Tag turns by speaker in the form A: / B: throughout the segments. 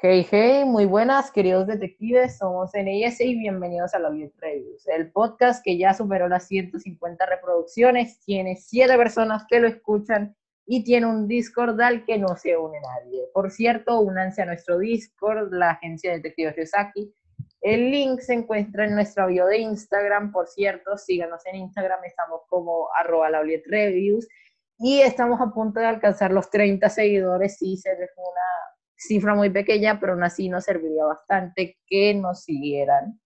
A: Hey, hey, muy buenas, queridos detectives. Somos NIS y bienvenidos a la View Reviews, el podcast que ya superó las 150 reproducciones, tiene 7 personas que lo escuchan y tiene un Discord al que no se une nadie. Por cierto, únanse a nuestro Discord, la agencia de detectives Ryosaki. El link se encuentra en nuestra bio de Instagram. Por cierto, síganos en Instagram, estamos como arroba Reviews y estamos a punto de alcanzar los 30 seguidores. Sí, se ve una cifra muy pequeña, pero aún así nos serviría bastante que nos siguieran.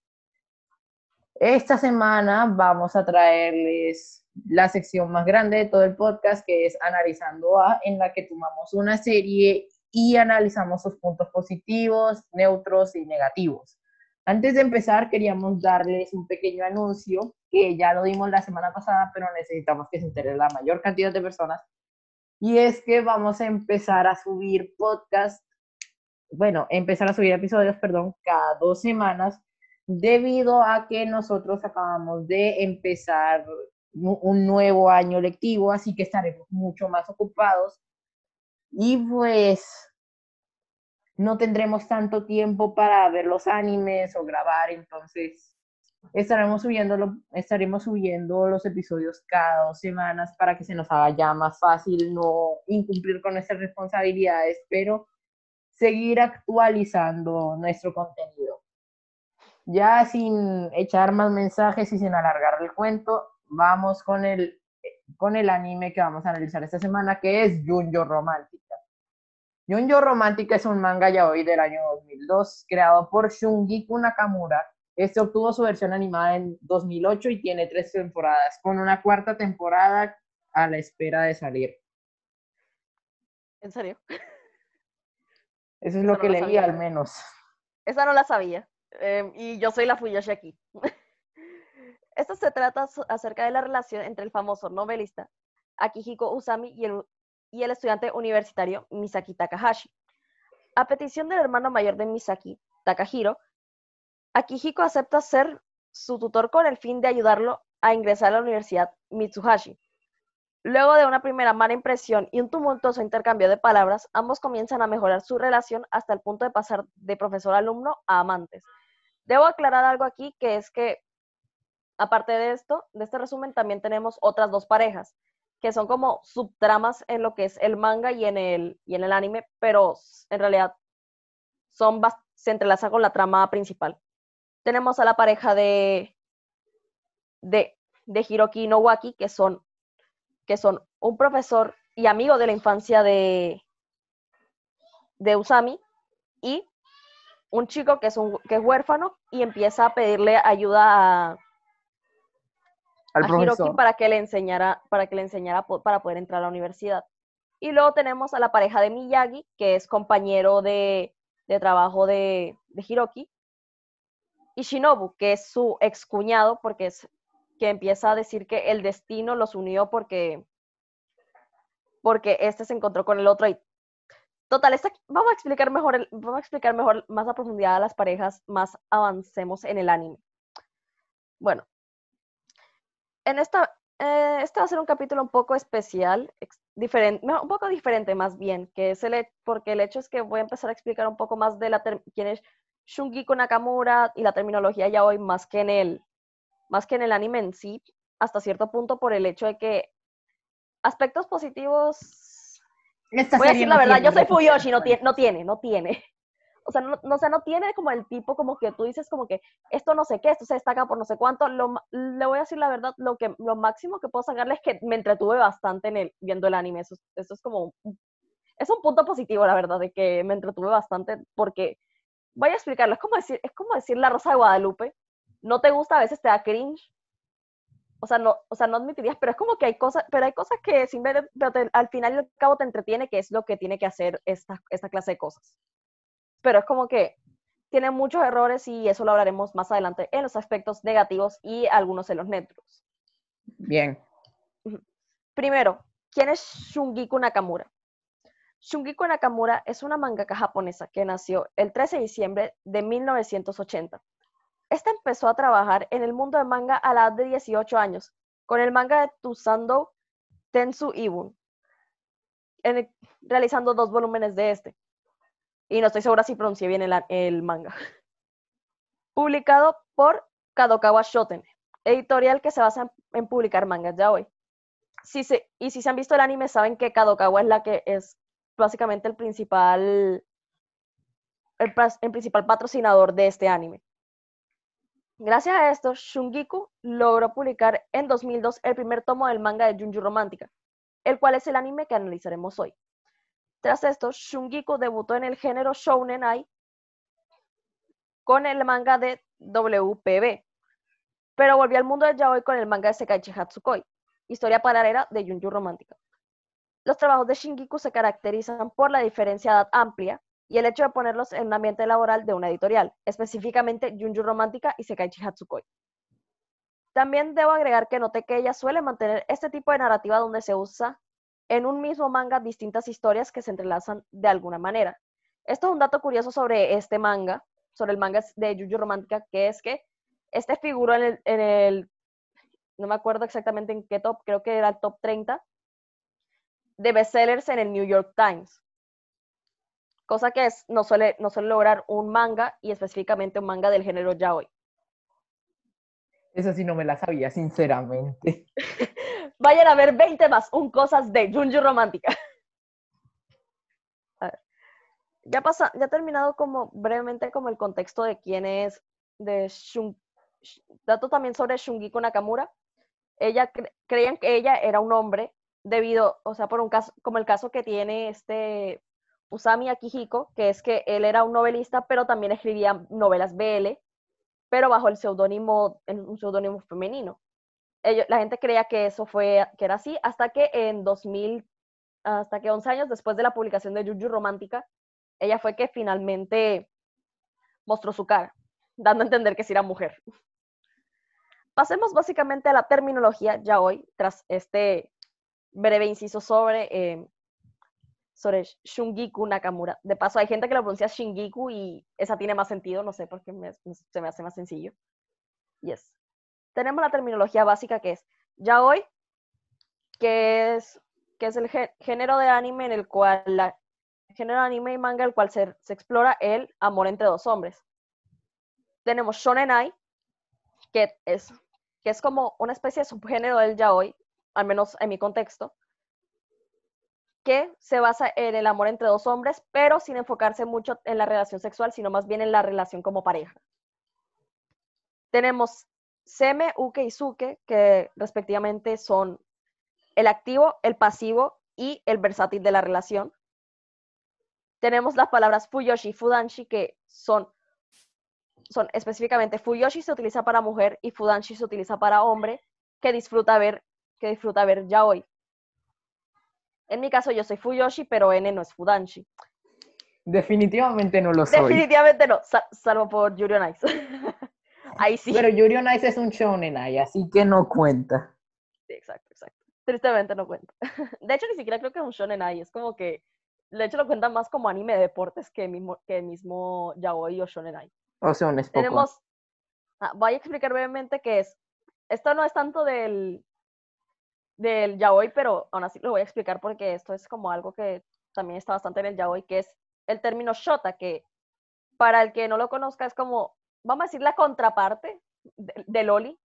A: Esta semana vamos a traerles la sección más grande de todo el podcast, que es Analizando A, en la que tomamos una serie y analizamos sus puntos positivos, neutros y negativos. Antes de empezar, queríamos darles un pequeño anuncio, que ya lo dimos la semana pasada, pero necesitamos que se entere la mayor cantidad de personas. Y es que vamos a empezar a subir podcast bueno, empezar a subir episodios, perdón, cada dos semanas, debido a que nosotros acabamos de empezar un nuevo año lectivo, así que estaremos mucho más ocupados. Y pues no tendremos tanto tiempo para ver los animes o grabar, entonces estaremos subiendo, estaremos subiendo los episodios cada dos semanas para que se nos haga ya más fácil no incumplir con nuestras responsabilidades, pero seguir actualizando nuestro contenido. Ya sin echar más mensajes y sin alargar el cuento, vamos con el, con el anime que vamos a analizar esta semana, que es Junjo Romántica. Junjo Romántica es un manga ya hoy del año 2002, creado por Shungiku Nakamura. Este obtuvo su versión animada en 2008 y tiene tres temporadas, con una cuarta temporada a la espera de salir.
B: ¿En serio?
A: Eso es lo que leí al menos.
B: Esa no la sabía. Em, y yo soy la Fuyoshi aquí. Esto se trata acerca de la relación entre el famoso novelista Akihiko Usami y el, y el estudiante universitario Misaki Takahashi. A petición del hermano mayor de Misaki, Takahiro, Akihiko acepta ser su tutor con el fin de ayudarlo a ingresar a la Universidad Mitsuhashi, Luego de una primera mala impresión y un tumultuoso intercambio de palabras, ambos comienzan a mejorar su relación hasta el punto de pasar de profesor-alumno a amantes. Debo aclarar algo aquí, que es que, aparte de esto, de este resumen, también tenemos otras dos parejas, que son como subtramas en lo que es el manga y en el, y en el anime, pero en realidad son se entrelazan con la trama principal. Tenemos a la pareja de, de, de Hiroki y Nowaki, que son que son un profesor y amigo de la infancia de, de Usami y un chico que es, un, que es huérfano y empieza a pedirle ayuda a, Hiroki para que le enseñara, para que le enseñara para poder entrar a la universidad. Y luego tenemos a la pareja de Miyagi, que es compañero de, de trabajo de, de, Hiroki, y Shinobu, que es su excuñado, porque es que empieza a decir que el destino los unió porque, porque este se encontró con el otro y total, vamos a explicar mejor, vamos a explicar mejor, más a profundidad a las parejas, más avancemos en el anime. Bueno, en esta, eh, este va a ser un capítulo un poco especial, diferente, un poco diferente más bien, que es el, porque el hecho es que voy a empezar a explicar un poco más de la quién es Shungiko Nakamura y la terminología ya hoy más que en el más que en el anime en sí, hasta cierto punto por el hecho de que aspectos positivos... voy a decir la verdad, yo soy Fuyoshi, no tiene, no tiene, no tiene. O sea, no, no, no tiene como el tipo como que tú dices como que esto no sé qué, esto se destaca por no sé cuánto. Lo, le voy a decir la verdad, lo, que, lo máximo que puedo sacarle es que me entretuve bastante en el, viendo el anime. Eso, eso es como... Es un punto positivo, la verdad, de que me entretuve bastante porque... Voy a explicarlo, es como decir, es como decir La Rosa de Guadalupe, no te gusta, a veces te da cringe. O sea, no, o sea, no admitirías, pero es como que hay cosas, pero hay cosas que al final y al cabo te entretiene, que es lo que tiene que hacer esta, esta clase de cosas. Pero es como que tiene muchos errores y eso lo hablaremos más adelante en los aspectos negativos y algunos en los neutros.
A: Bien.
B: Primero, ¿quién es Shungiku Nakamura? Shungiku Nakamura es una mangaka japonesa que nació el 13 de diciembre de 1980 esta empezó a trabajar en el mundo del manga a la edad de 18 años, con el manga de Tusando Tensu Ibun, realizando dos volúmenes de este. y no estoy segura si pronuncié bien el, manga. Publicado por Kadokawa Shoten, editorial que se basa en, publicar mangas ya hoy. Si se, y si se han visto el anime, saben que Kadokawa es la que es básicamente el principal, el principal patrocinador de este anime. Gracias a esto, Shungiku logró publicar en 2002 el primer tomo del manga de Junju Romántica, el cual es el anime que analizaremos hoy. Tras esto, Shungiku debutó en el género Shounen Ai con el manga de WPB, pero volvió al mundo del yaoi con el manga de Sekaichi Hatsukoi, historia paralela de Junju Romántica. Los trabajos de Shungiku se caracterizan por la diferencia de edad amplia y el hecho de ponerlos en un ambiente laboral de una editorial, específicamente Junju Romántica y Sekaichi Hatsukoi. También debo agregar que noté que ella suele mantener este tipo de narrativa donde se usa en un mismo manga distintas historias que se entrelazan de alguna manera. Esto es un dato curioso sobre este manga, sobre el manga de Junju Romántica, que es que este figuró en el, en el, no me acuerdo exactamente en qué top, creo que era el top 30 de bestsellers en el New York Times cosa que es, no, suele, no suele lograr un manga y específicamente un manga del género yaoi.
A: Eso sí no me la sabía, sinceramente.
B: Vayan a ver 20 más, un cosas de Junju Romántica. Ya pasa, ya terminado como brevemente como el contexto de quién es de Shun, dato también sobre Shungiku Nakamura. Ella creían que ella era un hombre debido, o sea, por un caso, como el caso que tiene este Usami Akihiko, que es que él era un novelista, pero también escribía novelas BL, pero bajo el seudónimo, un seudónimo femenino. la gente creía que eso fue, que era así, hasta que en 2000, hasta que 11 años después de la publicación de Juju Romántica, ella fue que finalmente mostró su cara, dando a entender que sí era mujer. Pasemos básicamente a la terminología ya hoy, tras este breve inciso sobre eh, sobre Shungiku Nakamura. De paso, hay gente que lo pronuncia Shingiku y esa tiene más sentido, no sé por qué se me hace más sencillo. Yes. Tenemos la terminología básica que es yaoi, que es, que es el género de anime en el cual, la, género anime y manga el cual se, se explora el amor entre dos hombres. Tenemos shonenai, que es, que es como una especie de subgénero del yaoi, al menos en mi contexto, que se basa en el amor entre dos hombres, pero sin enfocarse mucho en la relación sexual, sino más bien en la relación como pareja. Tenemos Seme, Uke y Suke, que respectivamente son el activo, el pasivo y el versátil de la relación. Tenemos las palabras Fuyoshi y Fudanshi, que son, son específicamente Fuyoshi se utiliza para mujer y Fudanshi se utiliza para hombre, que disfruta ver, que disfruta ver yaoi. En mi caso yo soy Fuyoshi, pero N no es Fudanshi.
A: Definitivamente no lo soy.
B: Definitivamente no, salvo por Yuri on Ice. Ahí sí.
A: Pero Yuri on Ice es un shonen ahí, así que no cuenta.
B: Sí, exacto, exacto. Tristemente no cuenta. De hecho, ni siquiera creo que es un shonen ahí, es como que, de hecho lo cuentan más como anime de deportes que mismo, que mismo yaoi o shonen ai.
A: O sea, un
B: Tenemos, ah, voy a explicar brevemente qué es. Esto no es tanto del, del yaoi, pero aún así lo voy a explicar porque esto es como algo que también está bastante en el yaoi, que es el término shota, que para el que no lo conozca es como, vamos a decir, la contraparte de, Loli,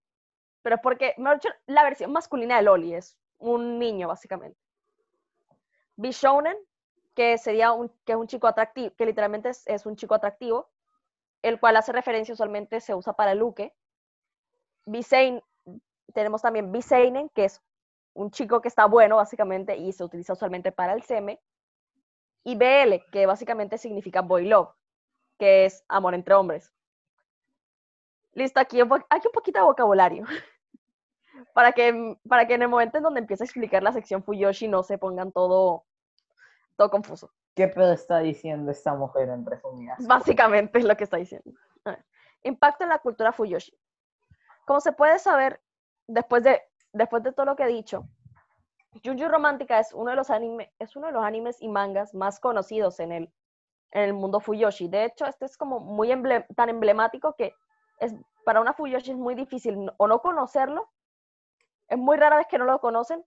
B: pero es porque, mejor dicho, la versión masculina de Loli es un niño, básicamente. Bishounen, que sería un, que es un chico atractivo, que literalmente es, un chico atractivo, el cual hace referencia usualmente se usa para el uke. Bisein, tenemos también Biseinen, que es un chico que está bueno, básicamente, y se utiliza usualmente para el seme. Y BL, que básicamente significa boy love, que es amor entre hombres. Listo, aquí, aquí un poquito de vocabulario. para, que, para que en el momento en donde empiece a explicar la sección Fuyoshi no se pongan todo, todo confuso.
A: ¿Qué pedo está diciendo esta mujer en resumidas?
B: Básicamente es lo que está diciendo. Impacto en la cultura Fuyoshi. Como se puede saber, después de después de todo lo que he dicho, Junju Romántica es uno de los animes, es uno de los animes y mangas más conocidos en el, en el mundo Fuyoshi. De hecho, este es como muy tan emblemático que es, para una Fuyoshi es muy difícil o no conocerlo. Es muy rara vez que no lo conocen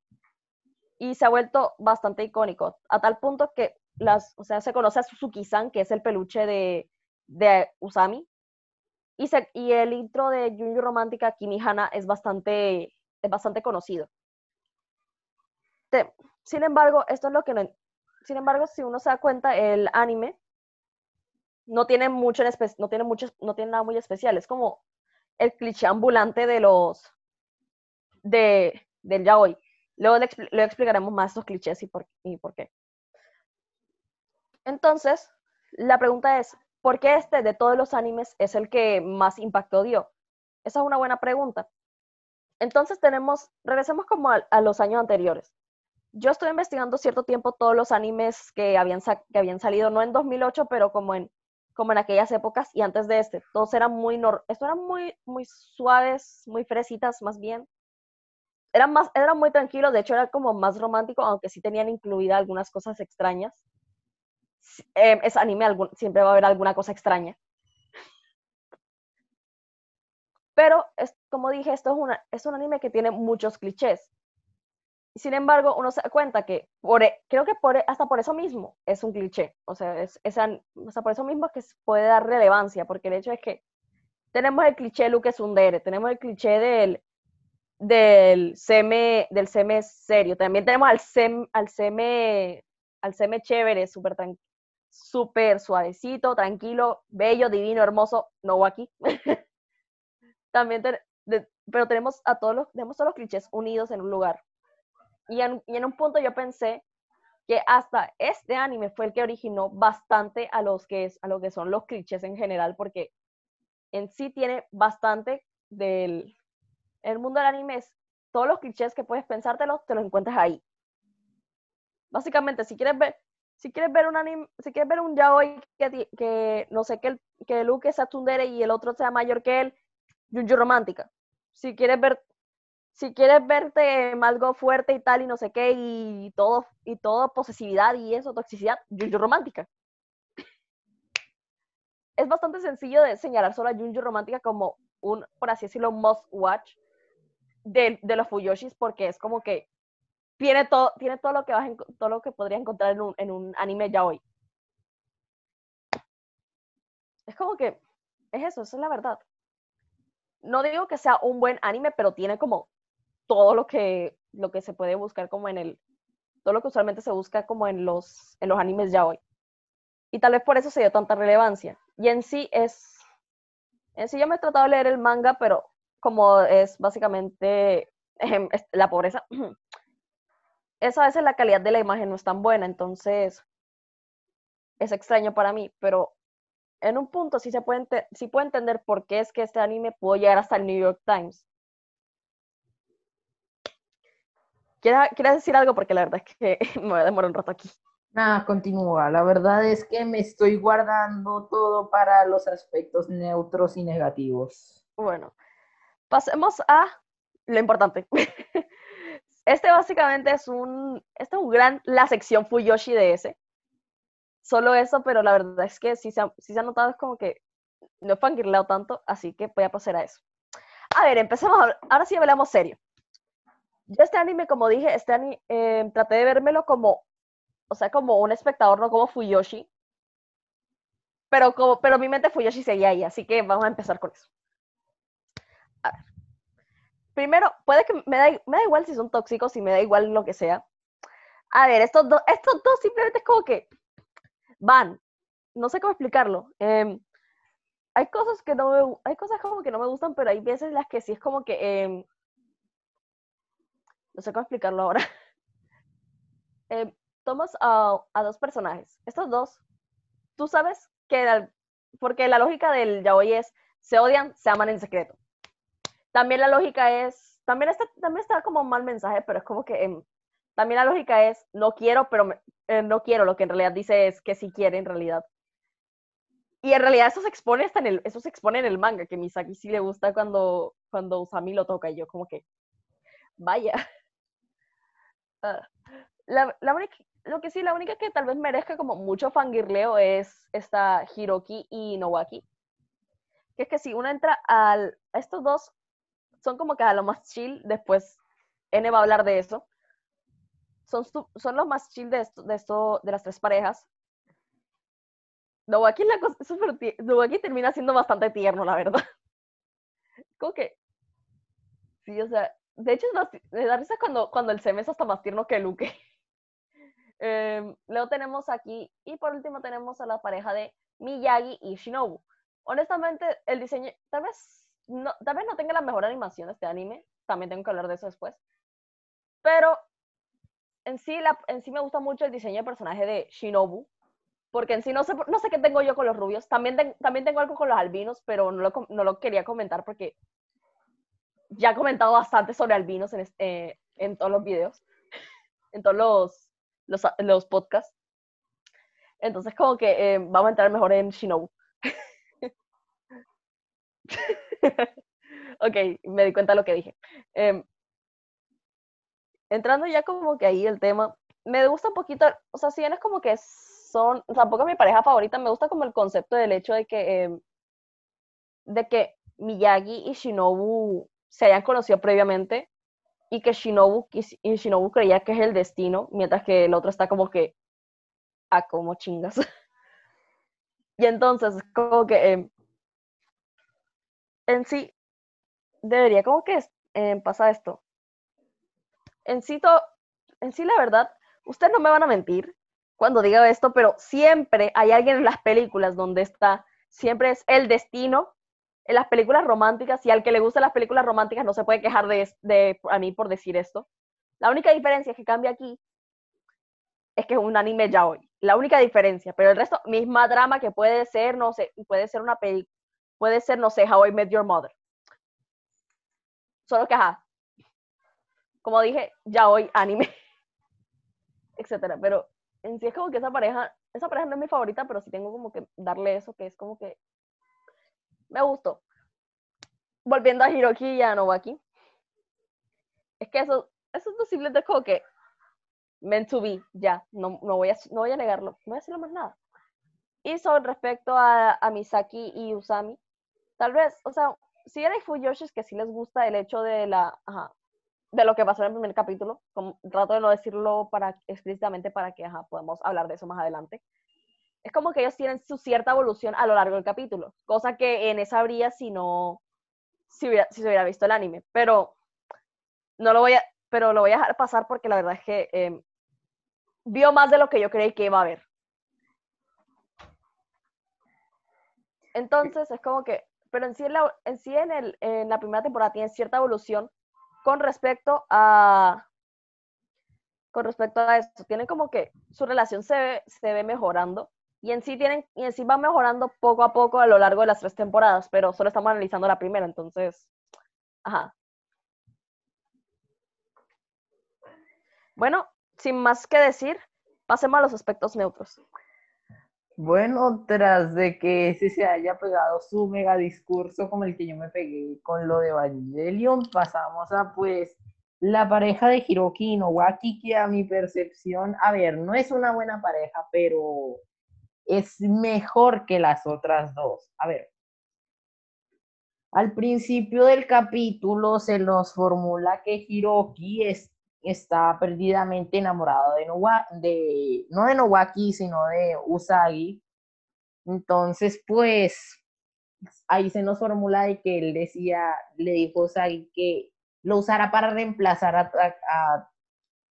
B: y se ha vuelto bastante icónico, a tal punto que las, o sea, se conoce a Suzuki-san, que es el peluche de, de Usami, y, se, y el intro de Junju Romántica Kimihana es bastante, es bastante conocido. sin embargo, esto es lo que no, sin embargo, si uno se da cuenta, el anime no tiene mucho en no tiene mucho, no tiene nada muy especial, es como el cliché ambulante de los de del yaoi. Luego le, explicaremos más estos clichés y por, y por qué. Entonces, la pregunta es, ¿por qué este de todos los animes es el que más impacto dio? Esa es una buena pregunta. Entonces tenemos, regresemos como a, los años anteriores. Yo estoy investigando cierto tiempo todos los animes que habían, que habían salido, no en 2008, pero como en, como en aquellas épocas y antes de este. Todos eran muy, esto eran muy, muy suaves, muy fresitas más bien. Eran, más, eran muy tranquilos, de hecho era como más romántico, aunque sí tenían incluida algunas cosas extrañas. Eh, es anime, siempre va a haber alguna cosa extraña. Pero, es, como dije, esto es, una, es un anime que tiene muchos clichés. Sin embargo, uno se da cuenta que por, e, creo que por, e, hasta por eso mismo es un cliché. O sea, es, hasta por eso mismo es que puede dar relevancia, porque el hecho es que tenemos el cliché Luke Sundere, tenemos el cliché del, del seme, del seme serio, también tenemos al sem, al seme, al seme chévere, súper súper suavecito, tranquilo, bello, divino, hermoso, no aquí. También, pero tenemos a todos los, tenemos todos los clichés unidos en un lugar. Y en, y en un punto yo pensé que hasta este anime fue el que originó bastante a los que, es, a lo que son los clichés en general, porque en sí tiene bastante del... El mundo del anime es todos los clichés que puedes pensártelos, te los encuentras ahí. Básicamente, si quieres ver, si quieres ver un anime, si quieres ver un yaoi que, que no sé, que, el, que Luke sea Tsundere y el otro sea mayor que él, Junju Romántica. Si quieres ver, si quieres verte algo fuerte y tal y no sé qué y todo, y todo posesividad y eso, toxicidad, Junju Romántica. Es bastante sencillo de señalar solo a Junju Romántica como un, por así decirlo, must watch de, de los Fuyoshis porque es como que tiene todo, tiene todo lo que vas todo lo que podrías encontrar en un, en un anime ya hoy. Es como que es eso, esa es la verdad. No digo que sea un buen anime, pero tiene como todo lo que, lo que se puede buscar como en el, todo lo que usualmente se busca como en los, en los animes ya hoy. Y tal vez por eso se dio tanta relevancia. Y en sí es, en sí yo me he tratado de leer el manga, pero como es básicamente la pobreza, esa veces la calidad de la imagen no es tan buena, entonces es extraño para mí, pero en un punto sí se puede, sí puede entender por qué es que este anime pudo llegar hasta el New York Times. ¿Quieres, decir algo? Porque la verdad es que me voy a demorar un rato aquí.
A: Nada, continúa. La verdad es que me estoy guardando todo para los aspectos neutros y negativos.
B: Bueno, pasemos a lo importante. Este básicamente es un, este es un gran, la sección Fuyoshi de ese. Solo eso, pero la verdad es que si se ha, se ha notado es como que no he fangirleado tanto, así que voy a pasar a eso. A ver, empecemos, ahora sí hablamos serio. Yo este anime, como dije, este anime, eh, traté de vérmelo como, o sea, como un espectador, no como Fuyoshi. Pero, como, pero mi mente Fuyoshi seguía ahí, así que vamos a empezar con eso. A ver primero, puede que me da, me da igual si son tóxicos, si me da igual lo que sea. A ver, estos dos, estos dos simplemente es como que van. No sé cómo explicarlo. Em, hay cosas que no me, hay cosas como que no me gustan, pero hay veces las que sí es como que em, no sé cómo explicarlo ahora. eh, tomas a, a, dos personajes. Estos dos, tú sabes que porque la lógica del yaoi es se odian, se aman en secreto también la lógica es, también está, también está como un mal mensaje, pero es como que em, también la lógica es no quiero, pero eh, no quiero, lo que en realidad dice es que sí quiere en realidad. Y en realidad eso se expone hasta en el, eso se expone en el manga, que Misaki sí le gusta cuando, cuando Usami lo toca y yo como que, vaya. Ah, la, la única, lo que sí, la única que tal vez merezca como mucho fangirleo es esta Hiroki y Nowaki. Que es que si uno entra a estos dos son como que a lo más chill, después N va a hablar de eso. Son, son los más chill de esto, de esto, de las tres parejas. Nowaki, la termina siendo bastante tierno, la verdad. Como que, sí, o sea, de hecho, me da risa cuando, cuando el Sem es hasta más tierno que Luke. eh, luego tenemos aquí, y por último tenemos a la pareja de Miyagi y Shinobu. Honestamente, el diseño, tal vez no, tal vez no tenga la mejor animación este anime, también tengo que hablar de eso después, pero en sí, en sí me gusta mucho el diseño de personaje de Shinobu, porque en sí no sé, no sé qué tengo yo con los rubios, también, también tengo algo con los albinos, pero no lo, quería comentar porque ya he comentado bastante sobre albinos en, eh, en todos los videos, en todos los podcasts. Entonces, como que eh, vamos a entrar mejor en Shinobu. ok, me di cuenta de lo que dije. Em, entrando ya como que ahí el tema, me gusta un poquito, o sea, si bien es como que son, tampoco es mi pareja favorita, me gusta como el concepto del hecho de que, em, de que Miyagi y Shinobu se hayan conocido previamente y que Shinobu, y Shinobu creía que es el destino, mientras que el otro está como que, ah, como chingas. y entonces, como que em, en sí, debería como que eh, pasa esto. En sí, la verdad, ustedes no me van a mentir cuando diga esto, pero siempre hay alguien en las películas donde está, siempre es el destino en las películas románticas y al que le gustan las películas románticas no se puede quejar de, de a mí por decir esto. La única diferencia que cambia aquí es que es un anime ya hoy. La única diferencia, pero el resto, misma drama que puede ser, no sé, puede ser una película, puede ser, no sé, How I Met Your Mother. Solo que, ajá, como dije, ya hoy anime, etcétera. Pero en sí es como que esa pareja, esa pareja no es mi favorita, pero sí tengo como que darle eso, que es como que me gustó. Volviendo a Hiroki y a Nobaki. Es que eso, eso es posible de como que meant to be, ya, no, no, voy a, no voy a negarlo, no voy a decirlo más nada. Y sobre respecto a, a Misaki y Usami, tal vez, o sea, si hay Fuyoshis que sí les gusta el hecho de la, ajá, de lo que pasó en el primer capítulo, como, trato de no decirlo para, explícitamente para que ajá, podamos hablar de eso más adelante es como que ellos tienen su cierta evolución a lo largo del capítulo, cosa que en esa habría si no, si, hubiera, si se hubiera visto el anime, pero no lo voy a, pero lo voy a dejar pasar porque la verdad es que em, vio más de lo que yo creí que iba a ver. Entonces es como que, pero en sí en la, en, sí en, el, en la primera temporada tiene cierta evolución con respecto a con respecto a esto. Tienen como que su relación se ve, se ve mejorando y en sí tienen, y en sí va mejorando poco a poco a lo largo de las tres temporadas, pero solo estamos analizando la primera, entonces, ajá. Bueno, sin más que decir, pasemos a los aspectos neutros.
A: Bueno, tras de que ese se haya pegado su mega discurso como el que yo me pegué con lo de Evangelion, pasamos a pues la pareja de Hiroki y Nowaki, que a mi percepción, a ver, no es una buena pareja, pero es mejor que las otras dos. A ver, al principio del capítulo se nos formula que Hiroki es, está perdidamente enamorado de, de, no de Nowaki, sino de Usagi. Entonces, pues, ahí se nos formula de que él decía, le dijo Usagi que lo usara para reemplazar a, a,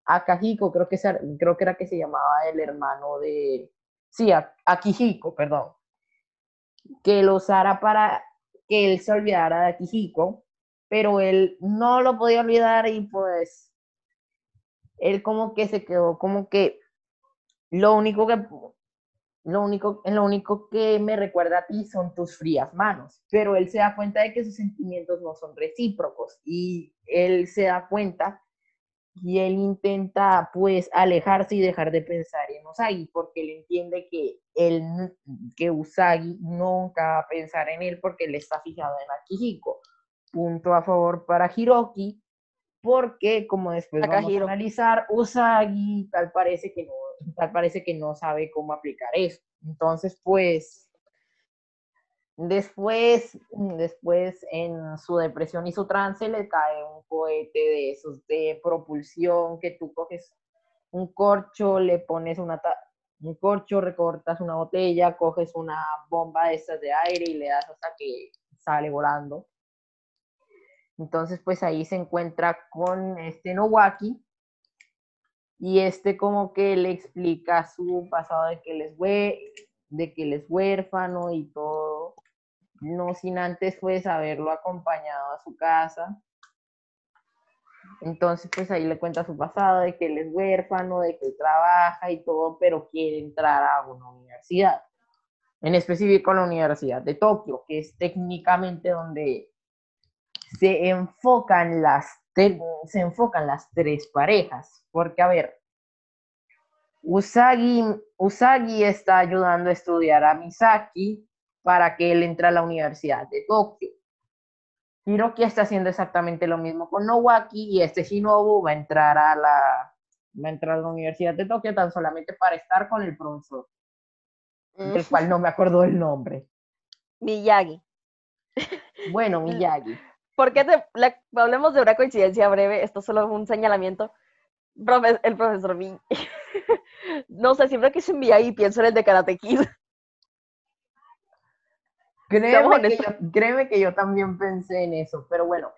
A: a Kahiko, creo que, creo que era que se llamaba el hermano de, sí, a, a Kijiko, perdón, que lo usara para que él se olvidara de Kijiko, pero él no lo podía olvidar y pues él como que se quedó como que lo único que lo único, lo único que me recuerda a ti son tus frías manos, pero él se da cuenta de que sus sentimientos no son recíprocos y él se da cuenta y él intenta pues alejarse y dejar de pensar en Usagi porque él entiende que él que Usagi nunca va a pensar en él porque él está fijado en Akihiko. Punto a favor para Hiroki porque como después vamos a analizar Usagi tal parece que no tal parece que no sabe cómo aplicar eso. Entonces pues Después, después en su depresión y su trance le cae un cohete de esos de propulsión que tú coges un corcho, le pones una un corcho, recortas una botella, coges una bomba de estas de aire y le das hasta que sale volando. Entonces, pues ahí se encuentra con este Nowaki y este como que le explica su pasado de que él es, de que él es huérfano y todo, no sin antes pues haberlo acompañado a su casa. Entonces pues ahí le cuenta su pasado de que él es huérfano, de que él trabaja y todo, pero quiere entrar a una universidad, en específico la Universidad de Tokio, que es técnicamente donde se enfocan las, se enfocan las tres parejas, porque a ver, Usagi, Usagi está ayudando a estudiar a Misaki para que él entre a la Universidad de Tokio. Hiroki está haciendo exactamente lo mismo con Nowaki y este Shinobu va a entrar a la, va a entrar a la Universidad de Tokio tan solamente para estar con el profesor, del cual no me acuerdo el nombre.
B: Miyagi.
A: Bueno, Miyagi.
B: ¿Por qué te, hablemos de una coincidencia breve? Esto solo es un señalamiento. el profesor Miyagi. no sé, siempre que se Miyagi pienso en el de Karate Kid.
A: Créeme que, yo, también pensé en eso, pero bueno.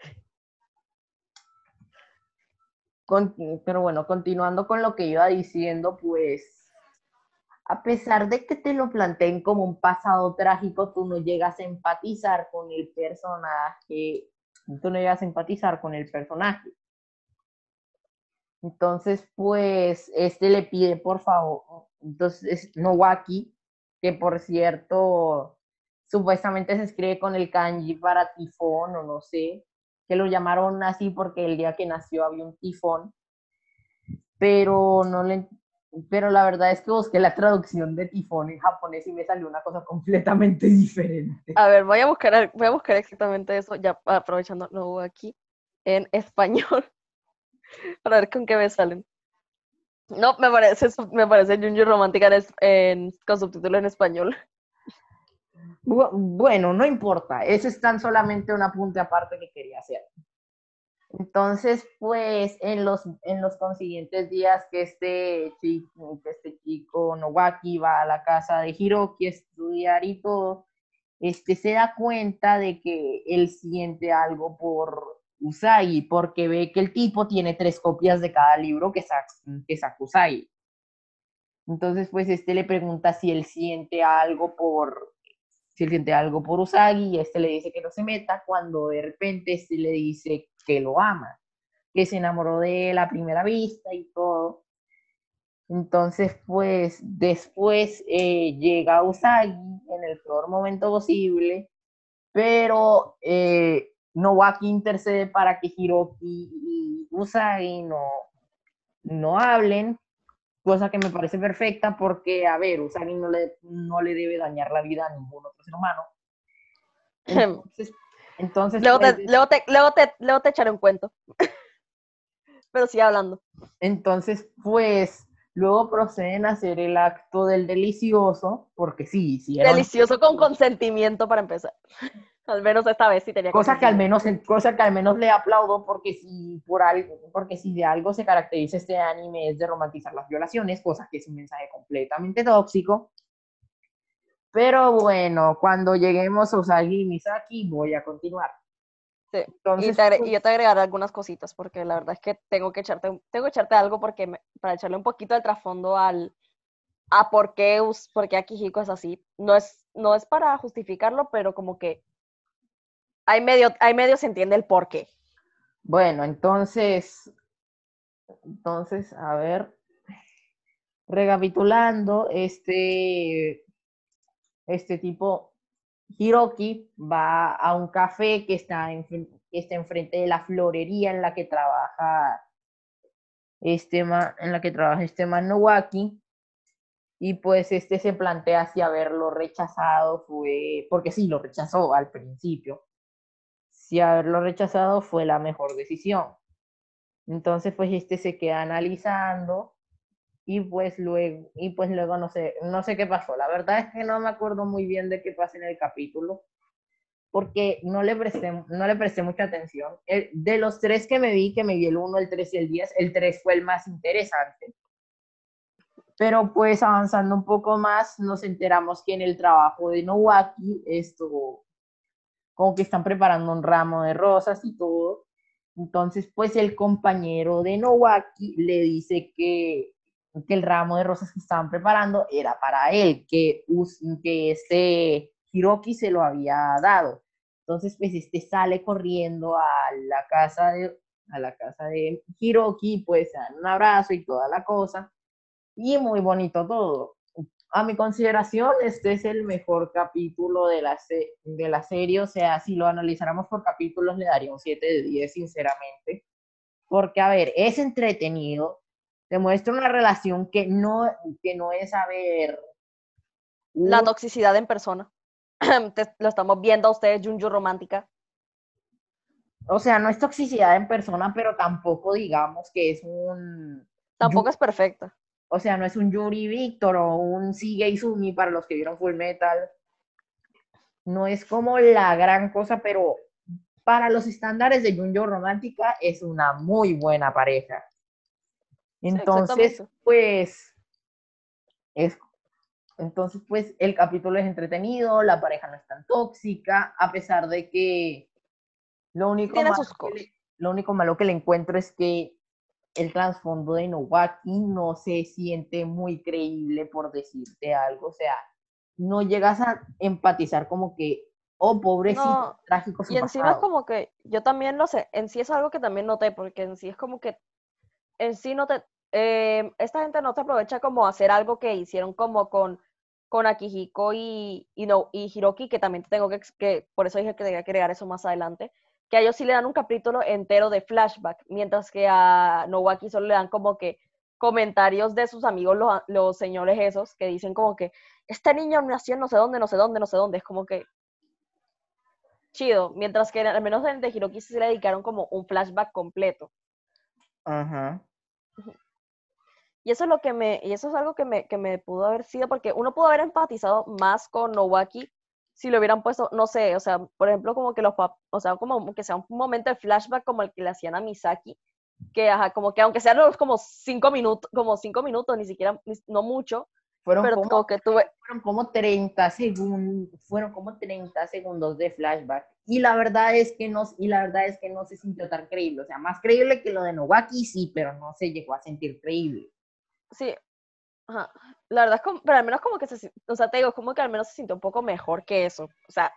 A: pero bueno, continuando con lo que iba diciendo, pues a pesar de que te lo planteen como un pasado trágico, tú no llegas a empatizar con el personaje tú no ibas a empatizar con el personaje. Entonces, pues, este le pide, por favor, entonces, Nowaki, que por cierto, supuestamente se escribe con el kanji para tifón, o no sé, que lo llamaron así porque el día que nació había un tifón, pero no le, pero la verdad es que busqué la traducción de tifón en japonés y me salió una cosa completamente diferente.
B: A ver, voy a buscar, voy a buscar exactamente eso, ya aprovechando lo aquí, en español, para ver con qué me salen. No, me parece, me parece Junji Romántica en, con subtítulo en español.
A: Bueno, no importa, ese es tan solamente un apunte aparte que quería hacer. Entonces, pues en los, en los consiguientes días que este chico, que este chico Nowaki va a la casa de Hiroki a estudiar y todo, este se da cuenta de que él siente algo por Usagi, porque ve que el tipo tiene tres copias de cada libro que saca, que Usagi. Entonces, pues este le pregunta si él siente algo por, si él siente algo por Usagi y este le dice que no se meta, cuando de repente este le dice que lo ama, que se enamoró de él a primera vista y todo. Entonces, pues después eh, llega Usagi en el peor momento posible, pero eh, Nowaki intercede para que Hiroki y Usagi no, no hablen cosa que me parece perfecta porque, a ver, Usagi no le, no le debe dañar la vida a ningún otro ser humano.
B: Entonces, luego, te, pues, luego, te, luego, te, luego te echaré un cuento. Pero sigue hablando.
A: Entonces, pues, luego proceden a hacer el acto del delicioso, porque sí, sí.
B: Delicioso con consentimiento para empezar. Al menos esta vez sí tenía
A: cosa que al menos cosa que al menos le aplaudo porque si por algo porque si de algo se caracteriza este anime es de romantizar las violaciones, cosa que es un mensaje completamente tóxico. Pero bueno, cuando lleguemos a Usagi y Misaki voy a continuar.
B: Sí. Entonces, y, yo te agregaré algunas cositas porque la verdad es que tengo que echarte tengo que echarte algo porque para echarle un poquito de trasfondo al a por qué, por qué Akihiko es así. No es no es para justificarlo, pero como que hay medio, hay medio se entiende el por qué.
A: Bueno, entonces, entonces, a ver, recapitulando, este, este tipo, Hiroki va a un café que está, en, que está enfrente de la florería en la que trabaja este en la que trabaja este man y pues este se plantea si haberlo rechazado fue, porque sí, lo rechazó al principio, si haberlo rechazado fue la mejor decisión. Entonces, pues este se queda analizando y pues luego, y pues luego no sé, no sé qué pasó. La verdad es que no me acuerdo muy bien de qué pasa en el capítulo, porque no le presté, no le presté mucha atención. de los tres que me vi, que me vi el 1, el 3 y el 10, el 3 fue el más interesante. Pero pues avanzando un poco más, nos enteramos que en el trabajo de Nowaki, esto, como que están preparando un ramo de rosas y todo. Entonces, pues el compañero de Nowaki le dice que, que el ramo de rosas que estaban preparando era para él, que, que este Hiroki se lo había dado. Entonces, pues este sale corriendo a la casa de, a la casa de Hiroki, pues se dan un abrazo y toda la cosa y muy bonito todo. A mi consideración, este es el mejor capítulo de la, de la serie, o sea, si lo analizáramos por capítulos le daría un 7 de 10, sinceramente, porque, a ver, es entretenido, demuestra una relación que no, que no es, a ver...
B: La toxicidad en persona. lo estamos viendo a ustedes, Junju Romántica.
A: O sea, no es toxicidad en persona, pero tampoco digamos que es un...
B: Tampoco es perfecta.
A: O sea, no es un Yuri Victor o un Sigei Sumi para los que vieron Full Metal. No es como la gran cosa, pero para los estándares de Junjo Romántica es una muy buena pareja. Entonces, pues, es, entonces, pues, el capítulo es entretenido, la pareja no es tan tóxica, a pesar de que lo único, lo único malo que le encuentro es que el trasfondo de Nowaki no se siente muy creíble por decirte algo, o sea, no llegas a empatizar como que, oh, pobrecito, trágico
B: Y encima es como que, yo también lo sé, en sí es algo que también noté, porque en sí es como que, en sí no te, eh, esta gente no te aprovecha como hacer algo que hicieron como con, con Akihiko y, y, no, y Hiroki, que también tengo que, que, por eso dije que tenía que agregar eso más adelante, que a ellos sí le dan un capítulo entero de flashback, mientras que a Nowaki solo le dan como que comentarios de sus amigos, los, señores esos, que dicen como que, este niño nació no sé dónde, no sé dónde, no sé dónde, es como que chido, mientras que al menos en de Hiroki sí se le dedicaron como un flashback completo. Ajá. Y eso es lo que me, y eso es algo que me, que me pudo haber sido, porque uno pudo haber empatizado más con Nowaki si lo hubieran puesto, no sé, o sea, por ejemplo, como que los o sea, como que sea un momento de flashback como el que le hacían a Misaki, que ajá, como que aunque sean como cinco minutos, como cinco minutos, ni siquiera, no mucho,
A: fueron pero como, que tuve... Fueron como 30 segundos, fueron como 30 segundos de flashback. Y la verdad es que no, y la verdad es que no se sintió tan creíble. O sea, más creíble que lo de Nowaki, sí, pero no se llegó a sentir creíble.
B: Sí, Ajá. La verdad es como, pero al menos como que se, o sea, te digo, como que al menos se sintió un poco mejor que eso. O sea,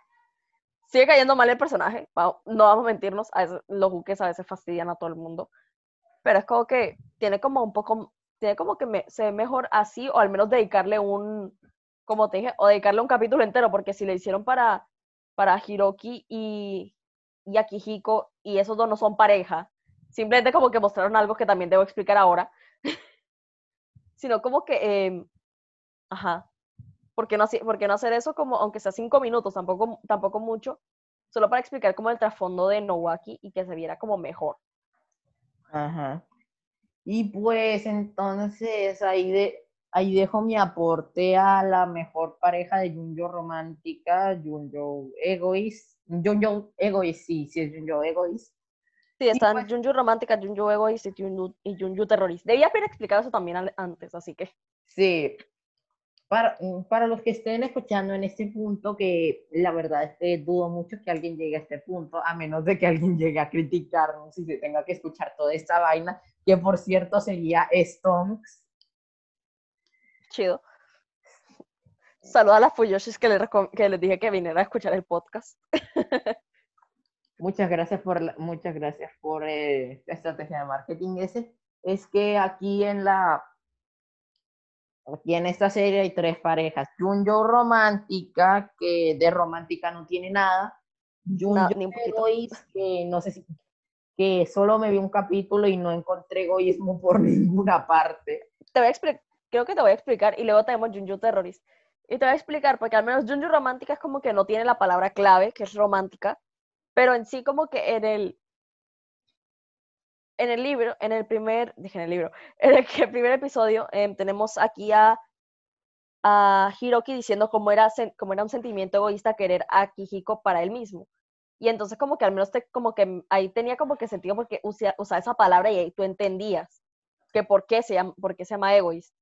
B: sigue cayendo mal el personaje, no vamos a mentirnos, a veces, los buques a veces fastidian a todo el mundo, pero es como que tiene como un poco, tiene como que me, se ve mejor así, o al menos dedicarle un, como te dije, o dedicarle un capítulo entero, porque si le hicieron para, para Hiroki y, y Akihiko, y esos dos no son pareja, simplemente como que mostraron algo que también debo explicar ahora, sino como que, em, ajá, ¿por qué, no, ¿por no hacer eso como, aunque sea cinco minutos, tampoco, tampoco mucho, solo para explicar como el trasfondo de Nowaki y que se viera como mejor?
A: Ajá. Y pues entonces ahí, de, ahí dejo mi aporte a la mejor pareja de Junjo romántica, Junjo egoísta, Junjo egoísta, sí, sí es Junjo egoísta.
B: Sí, están pues Junju Romántica, Junju Egoist y Junju, y Junju Terrorist. Debía haber explicado eso también antes, así que.
A: Sí. Para, mm, para los que estén escuchando en este punto, que la verdad es que dudo mucho que alguien llegue a este punto, a menos de que alguien llegue a criticarnos y se tenga que escuchar toda esta vaina, que por cierto sería Stonks.
B: Chido. Saluda a las Fuyoshis que, le, que les dije que viniera a escuchar el podcast.
A: Muchas gracias por, muchas gracias por eh, la estrategia de marketing ese. Es que aquí en la, aquí en esta serie hay tres parejas. Junjo romántica, que de romántica no tiene nada. Junjo que no sé si, que solo me vi un capítulo y no encontré egoísmo por ninguna parte.
B: Te voy a explicar, creo que te voy a explicar, y luego tenemos Junjo Terrorist. Y te voy a explicar, porque al menos Junjo romántica es como que no tiene la palabra clave, que es romántica pero en sí como que en el, en el libro, en el primer, dije en el libro, en el, primer episodio em, tenemos aquí a, a Hiroki diciendo cómo era, cómo era un sentimiento egoísta querer a Kihiko para él mismo. Y entonces como que al menos te, como que ahí tenía como que sentido porque usaba esa palabra y ahí tú entendías que por qué se llama, por qué se llama egoísta.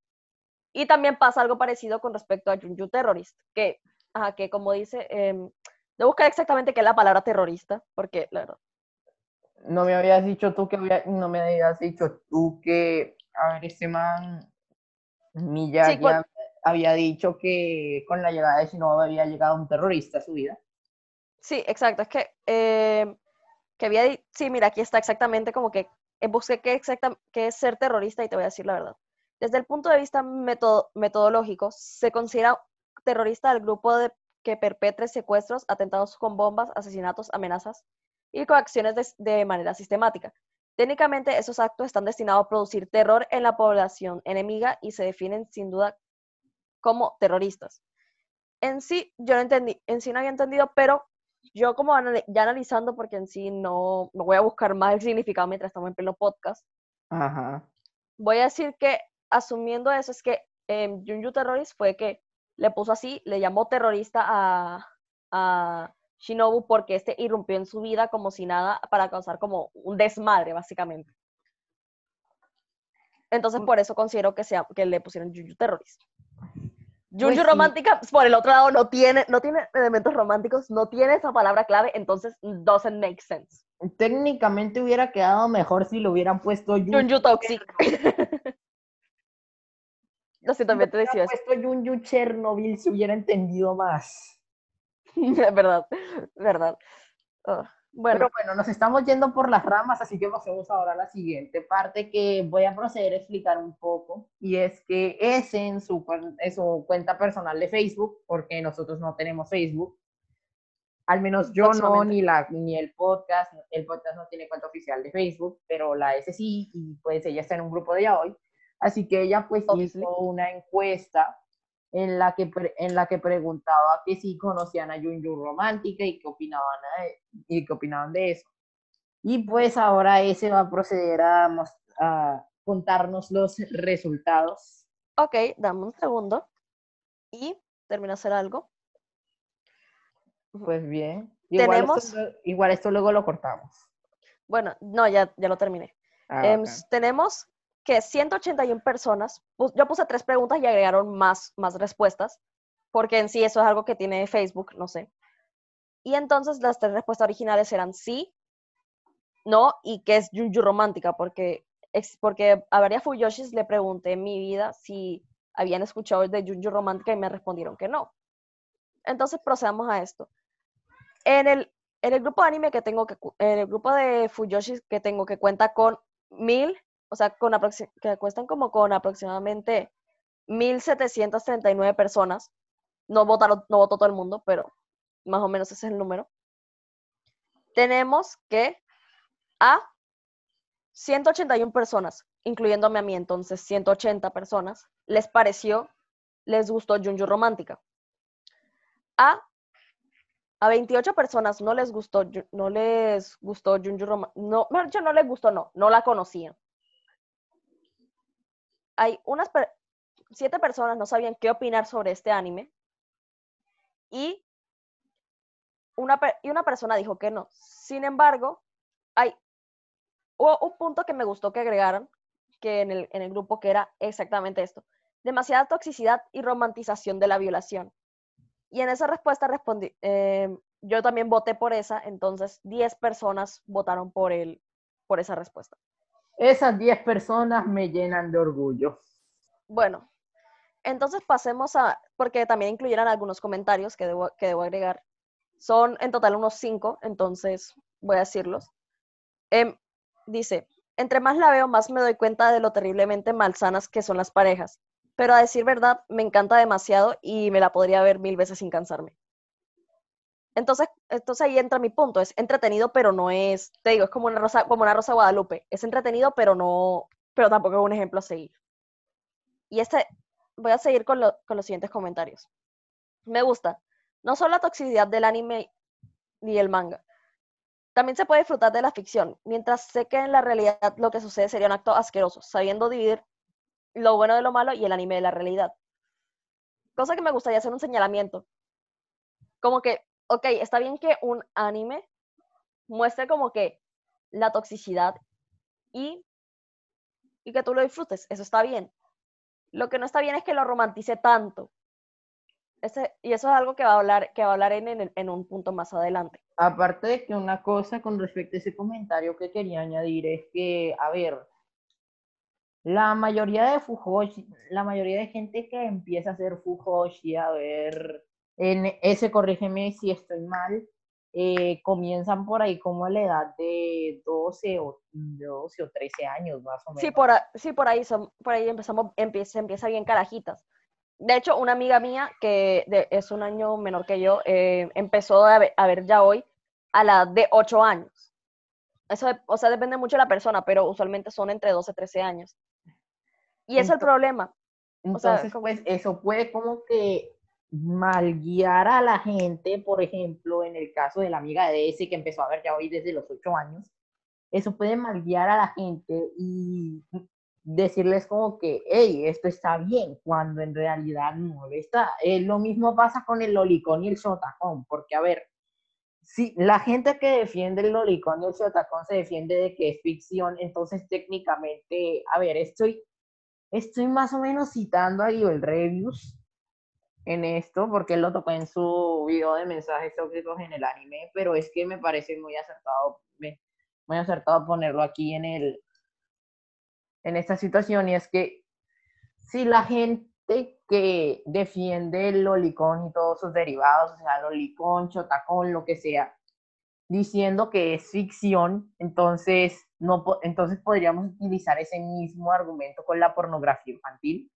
B: Y también pasa algo parecido con respecto a Junju Terrorist, que, ajá, que como dice, eh, de buscar exactamente qué es la palabra terrorista, porque la verdad.
A: No me habías dicho tú que había, no me habías dicho tú que, a ver, este man, Miyagi
B: Sí,
A: había dicho que con la llegada de Shinobu había llegado un terrorista a su vida.
B: Sí, exacto, es que, eh, que había, sí, mira, aquí está exactamente como que busqué qué, exacta, qué es ser terrorista y te voy a decir la verdad. Desde el punto de vista meto- metodológico, se considera terrorista el grupo de, que perpetre secuestros, atentados con bombas, asesinatos, amenazas y coacciones de, de manera sistemática. Técnicamente, esos actos están destinados a producir terror en la población enemiga y se definen sin duda como terroristas. En sí, yo no entendí, en sí no había entendido, pero yo como ya analizando, porque en sí no, no voy a buscar más el significado mientras estamos en pleno podcast,
A: Ajá.
B: voy a decir que asumiendo eso es que eh, Junju Terrorist fue que le puso así, le llamó terrorista a, a Shinobu porque este irrumpió en su vida como si nada para causar como un desmadre, básicamente. Entonces,
A: Mm.
B: por eso considero que, sea, que le pusieron Junju Terrorist.
A: Pues
B: Junju
A: sí.
B: romántica, por el otro lado, no tiene, no tiene elementos románticos, no tiene esa palabra clave, entonces doesn't make sense.
A: Técnicamente hubiera quedado mejor si lo hubieran puesto Junju.
B: Junju Toxic. Lo siento,
A: Si
B: me te decía eso.
A: puesto Junju Chernobyl se hubiera entendido más.
B: verdad, verdad. Ah, bueno,
A: Pero bueno, nos estamos yendo por las ramas, así que pasemos ahora a la siguiente parte que voy a proceder a explicar un poco. Y es que ese en su, en su cuenta personal de Facebook, porque nosotros no tenemos Facebook, al menos yo no, ni, la, ni el podcast, el podcast no tiene cuenta oficial de Facebook, pero la S sí, y pues ella está en un grupo de ya hoy. Así que ella pues hizo una encuesta en la que, en la que preguntaba que si conocían a Junju Romántica y qué opinaban, de- y qué opinaban de eso. Y pues ahora ese va a proceder a, a contarnos los resultados.
B: ok, dame un segundo. Y termino de hacer algo.
A: Pues bien, igual,
B: Tenemos-
A: esto, igual esto luego lo cortamos.
B: Bueno, no, ya, ya lo terminé.
A: Ah,
B: Em,
A: ok.
B: tenemos que 181 personas, yo puse tres preguntas y agregaron más, más respuestas, porque en sí eso es algo que tiene Facebook, no sé. Y entonces las tres respuestas originales eran sí, no y que es Junju romántica, porque, porque a varias Fuyoshis le pregunté en mi vida si habían escuchado de Junju romántica y me respondieron que no. Entonces procedamos a esto. En el, en el grupo de anime que tengo, que, en el grupo de Fuyoshis que tengo que cuenta con mil, o sea, con que cuestan como con aproximadamente 1739 personas. No votaron, no votó todo el mundo, pero más o menos ese es el número. Tenemos que a 181 personas, incluyéndome a mí, entonces 180 personas, les pareció, les gustó Junju Romántica. A a 28 personas no les gustó, no les gustó Junju Romántica, no, dicho, no les gustó, no, no la conocían. Hay unas, siete personas no sabían qué opinar sobre este anime y una, y una persona dijo que no. Sin embargo, hay un punto que me gustó que agregaran que en el, en el grupo que era exactamente esto. Demasiada toxicidad y romantización de la violación. Y en esa respuesta respondí, eh, yo también voté por esa, entonces 10 personas votaron por, el, por esa respuesta.
A: Esas 10 personas me llenan de orgullo.
B: Bueno, entonces pasemos a, porque también incluyeran algunos comentarios que debo, que debo agregar. Son en total unos 5, entonces voy a decirlos. Em, dice, entre más la veo, más me doy cuenta de lo terriblemente malsanas que son las parejas. Pero a decir verdad, me encanta demasiado y me la podría ver mil veces sin cansarme. Entonces, entonces ahí entra mi punto, es entretenido, pero no es, te digo, es como una rosa, como una rosa Guadalupe, es entretenido, pero no, pero tampoco es un ejemplo a seguir. Y este, voy a seguir con, lo- con los siguientes comentarios. Me gusta, no solo la toxicidad del anime ni el manga, también se puede disfrutar de la ficción, mientras sé que en la realidad lo que sucede sería un acto asqueroso, sabiendo dividir lo bueno de lo malo y el anime de la realidad. Cosa que me gustaría hacer un señalamiento. Como que, ok, está bien que un anime muestre como que la toxicidad y, y que tú lo disfrutes, eso está bien. Lo que no está bien es que lo romantice tanto. Ese, y eso es algo que va a hablar, que va a hablar en, en, en un punto más adelante.
A: Aparte de que una cosa con respecto a ese comentario que quería añadir es que, a ver, la mayoría de Fujoshi, la mayoría de gente que empieza a hacer Fujoshi, a ver, en ese, corrígeme si estoy mal, eh, comienzan por ahí como a la edad de 12 o, 12 o 13 años más o menos.
B: Sí, por, sí, por ahí, son, por ahí empezamos, empieza, empieza bien carajitas. De hecho, una amiga mía que es un año menor que yo, eh, empezó a ver, a ver ya hoy a la edad de 8 años. Eso, o sea, depende mucho de la persona, pero usualmente son entre 12 y 13 años. Y es el problema.
A: Entonces, pues eso puede como que mal guiar a la gente, por ejemplo, en el caso de la amiga de ese que empezó a ver ya hoy desde los 8 años, eso puede mal guiar a la gente y decirles como que, hey, esto está bien, cuando en realidad no lo está. Eh, lo mismo pasa con el lolicón y el sotacón, porque a ver, si la gente que defiende el lolicón y el sotacón se defiende de que es ficción, entonces técnicamente, a ver, estoy Estoy más o menos citando a el Reviews en esto, porque él lo tocó en su video de mensajes tóxicos en el anime, pero es que me parece muy acertado, muy acertado ponerlo aquí en el en esta situación y es que si la gente que defiende el lolicón y todos sus derivados, o sea, lolicón, chotacón, lo que sea, diciendo que es ficción, entonces no, entonces podríamos utilizar ese mismo argumento con la pornografía infantil.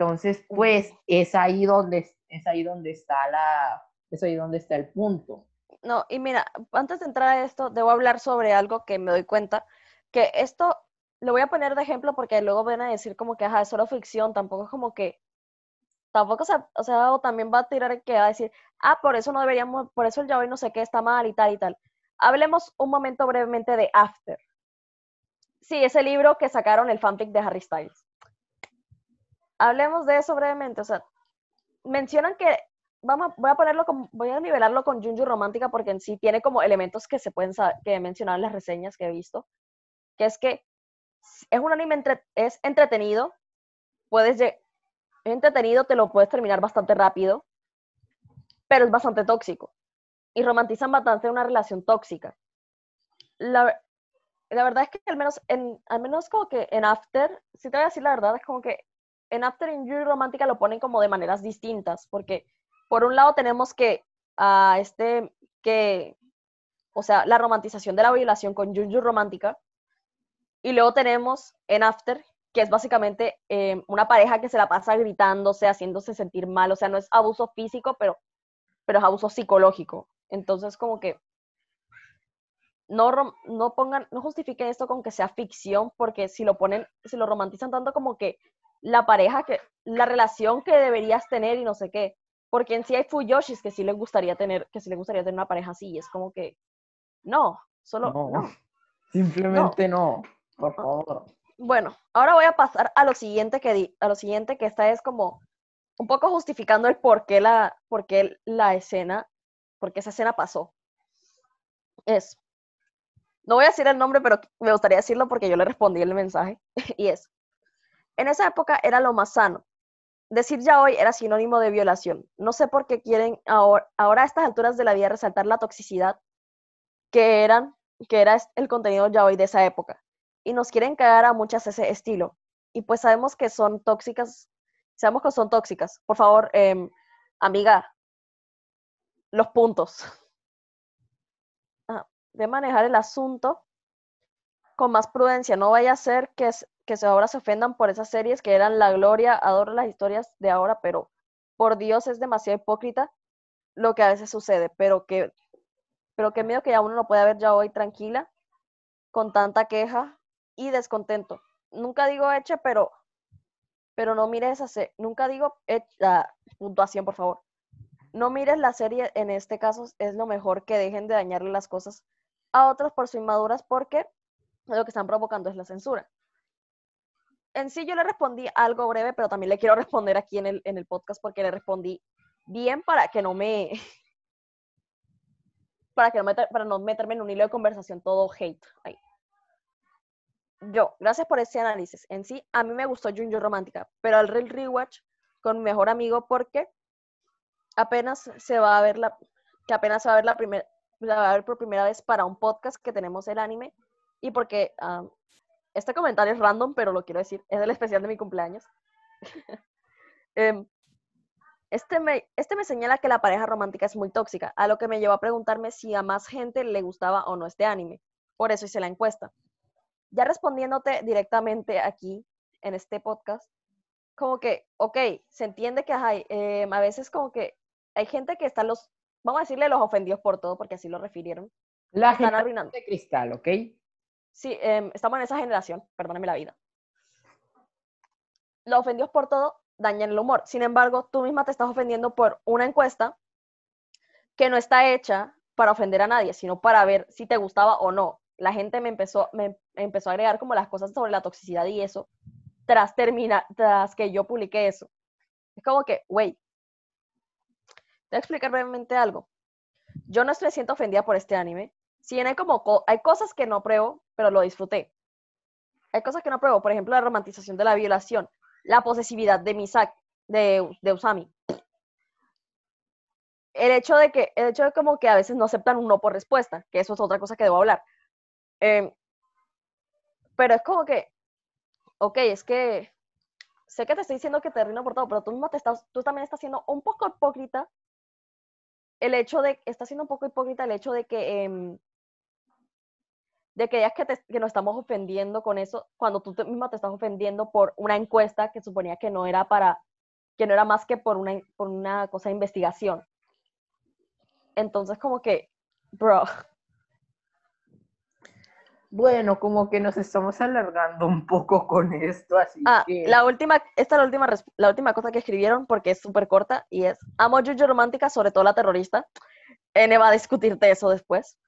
A: Entonces, pues es ahí donde es ahí donde está la es ahí donde está el punto.
B: No, y mira, antes de entrar a esto, debo hablar sobre algo que me doy cuenta que esto lo voy a poner de ejemplo porque luego van a decir como que ajá, es solo ficción, tampoco es como que tampoco se, o sea, también va a tirar que va a decir, ah, por eso no deberíamos, por eso el yaoi no sé qué está mal y tal y tal. Hablemos un momento brevemente de After. Sí, ese libro que sacaron el fanfic de Harry Styles. Hablemos de eso brevemente. O sea, mencionan que vamos, voy a ponerlo como, voy a nivelarlo con Junju Romántica porque en sí tiene como elementos que se pueden que he mencionado en las reseñas que he visto, que es que es un anime es entretenido, puedes es entretenido, te lo puedes terminar bastante rápido, pero es bastante tóxico y romantizan bastante una relación tóxica. La, la verdad es que al menos, en, al menos como que en After, si te voy a decir la verdad, es como que en After y Yuri Romántica lo ponen como de maneras distintas, porque por un lado tenemos que a este, que, o sea, la romantización de la violación con Juju Romántica, y luego tenemos en After, que es básicamente eh, una pareja que se la pasa gritándose, haciéndose sentir mal, o sea, no es abuso físico, pero, pero es abuso psicológico. Entonces, como que no, no pongan, no justifiquen esto con que sea ficción, porque si lo ponen, si lo romantizan tanto como que la pareja, que, la relación que deberías tener y no sé qué. Porque en sí hay Fuyoshis que sí les gustaría tener, que sí les gustaría tener una pareja así, y es como que, no, solo no.
A: Simplemente no. por favor.
B: Bueno, ahora voy a pasar a lo siguiente que di, a lo siguiente que esta es como un poco justificando el por qué la, por qué la escena porque esa escena pasó. Es, no voy a decir el nombre, pero me gustaría decirlo porque yo le respondí el mensaje, y es, en esa época era lo más sano. Decir ya hoy era sinónimo de violación. No sé por qué quieren ahora, a estas alturas de la vida resaltar la toxicidad que, eran, que era el contenido ya hoy de esa época. Y nos quieren cagar a muchas ese estilo. Y pues sabemos que son tóxicas, sabemos que son tóxicas. Por favor, em, amiga, los puntos. Ah, de manejar el asunto con más prudencia. No vaya a ser que, que ahora se ofendan por esas series que eran la gloria, adoro las historias de ahora, pero por Dios es demasiado hipócrita lo que a veces sucede, pero que, pero que miedo que ya uno no puede ver ya hoy tranquila, con tanta queja y descontento. Nunca digo eche, pero, pero no mires esa nunca digo echa, puntuación, por favor no mires la serie, en este caso es lo mejor que dejen de dañarle las cosas a otros por su inmaduras porque lo que están provocando es la censura. En sí yo le respondí algo breve, pero también le quiero responder aquí en el, en el podcast porque le respondí bien para que no me... para, que no para no meterme en un hilo de conversación todo hate ahí. yo, gracias por ese análisis. En sí, a mí me gustó Junjo Romántica, pero al Real Rewatch con mi mejor amigo porque apenas se va a ver la, que apenas se va a ver la primera, la va a ver por primera vez para un podcast que tenemos el anime y porque ah, este comentario es random, pero lo quiero decir, es del especial de mi cumpleaños. Em, este, me, este me señala que la pareja romántica es muy tóxica, a lo que me llevó a preguntarme si a más gente le gustaba o no este anime. Por eso hice la encuesta. Ya respondiéndote directamente aquí, en este podcast, como que, ok, se entiende que hay, em, a veces como que hay gente que están los, vamos a decirle los ofendidos por todo, porque así lo refirieron.
A: La gente de cristal, ¿ok?
B: Sí, em, estamos en esa generación, perdóname la vida. Los ofendidos por todo dañan el humor. Sin embargo, tú misma te estás ofendiendo por una encuesta que no está hecha para ofender a nadie, sino para ver si te gustaba o no. La gente me empezó, me empezó a agregar como las cosas sobre la toxicidad y eso, tras, terminar, tras que yo publiqué eso. Es como que, güey, te voy a explicar brevemente algo. Yo no estoy siendo ofendida por este anime. Si hay como, hay cosas que no pruebo, pero lo disfruté. Hay cosas que no pruebo, por ejemplo, la romantización de la violación, la posesividad de Misaki, de, de Usami. El hecho de que, el hecho de como que a veces no aceptan un no por respuesta, que eso es otra cosa que debo hablar. Em, pero es como que, ok, es que sé que te estoy diciendo que te rindo por todo, pero tú mismo te estás, tú también estás siendo un poco hipócrita. El hecho de, está siendo un poco hipócrita el hecho de que em, de que es que, que nos estamos ofendiendo con eso, cuando tú misma te estás ofendiendo por una encuesta que suponía que no era para, que no era más que por una, por una cosa de investigación. Entonces, como que, bro.
A: Bueno, como que nos estamos alargando un poco con esto, así
B: ah,
A: que...
B: La última, esta es la última, la última cosa que escribieron porque es súper corta y es, amo Yuyo Romántica, sobre todo la terrorista. N va a discutirte eso después.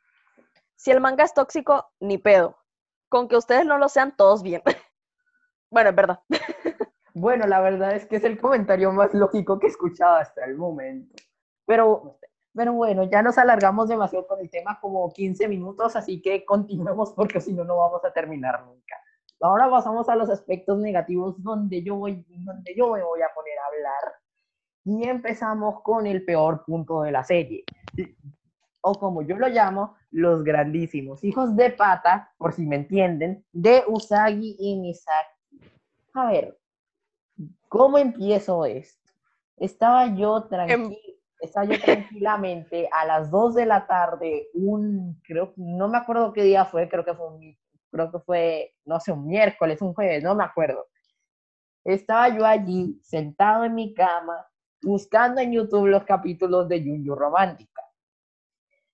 B: Si el manga es tóxico, ni pedo. Con que ustedes no lo sean, todos bien. bueno, es verdad.
A: bueno, la verdad es que es el comentario más lógico que he escuchado hasta el momento. Pero, pero bueno, ya nos alargamos demasiado con el tema, como 15 minutos, así que continuemos porque si no, no vamos a terminar nunca. Ahora pasamos a los aspectos negativos donde yo, voy, donde yo me voy a poner a hablar. Y empezamos con el peor punto de la serie o como yo lo llamo, los grandísimos hijos de pata, por si me entienden, de Usagi y Misaki. A ver, ¿cómo empiezo esto? Estaba yo, em. estaba yo tranquilamente a las 2 de la tarde, un, creo, no me acuerdo qué día fue, creo que fue un, creo que fue, no sé, un miércoles, un jueves, no me acuerdo. Estaba yo allí, sentado en mi cama, buscando en YouTube los capítulos de Yuyu Romántica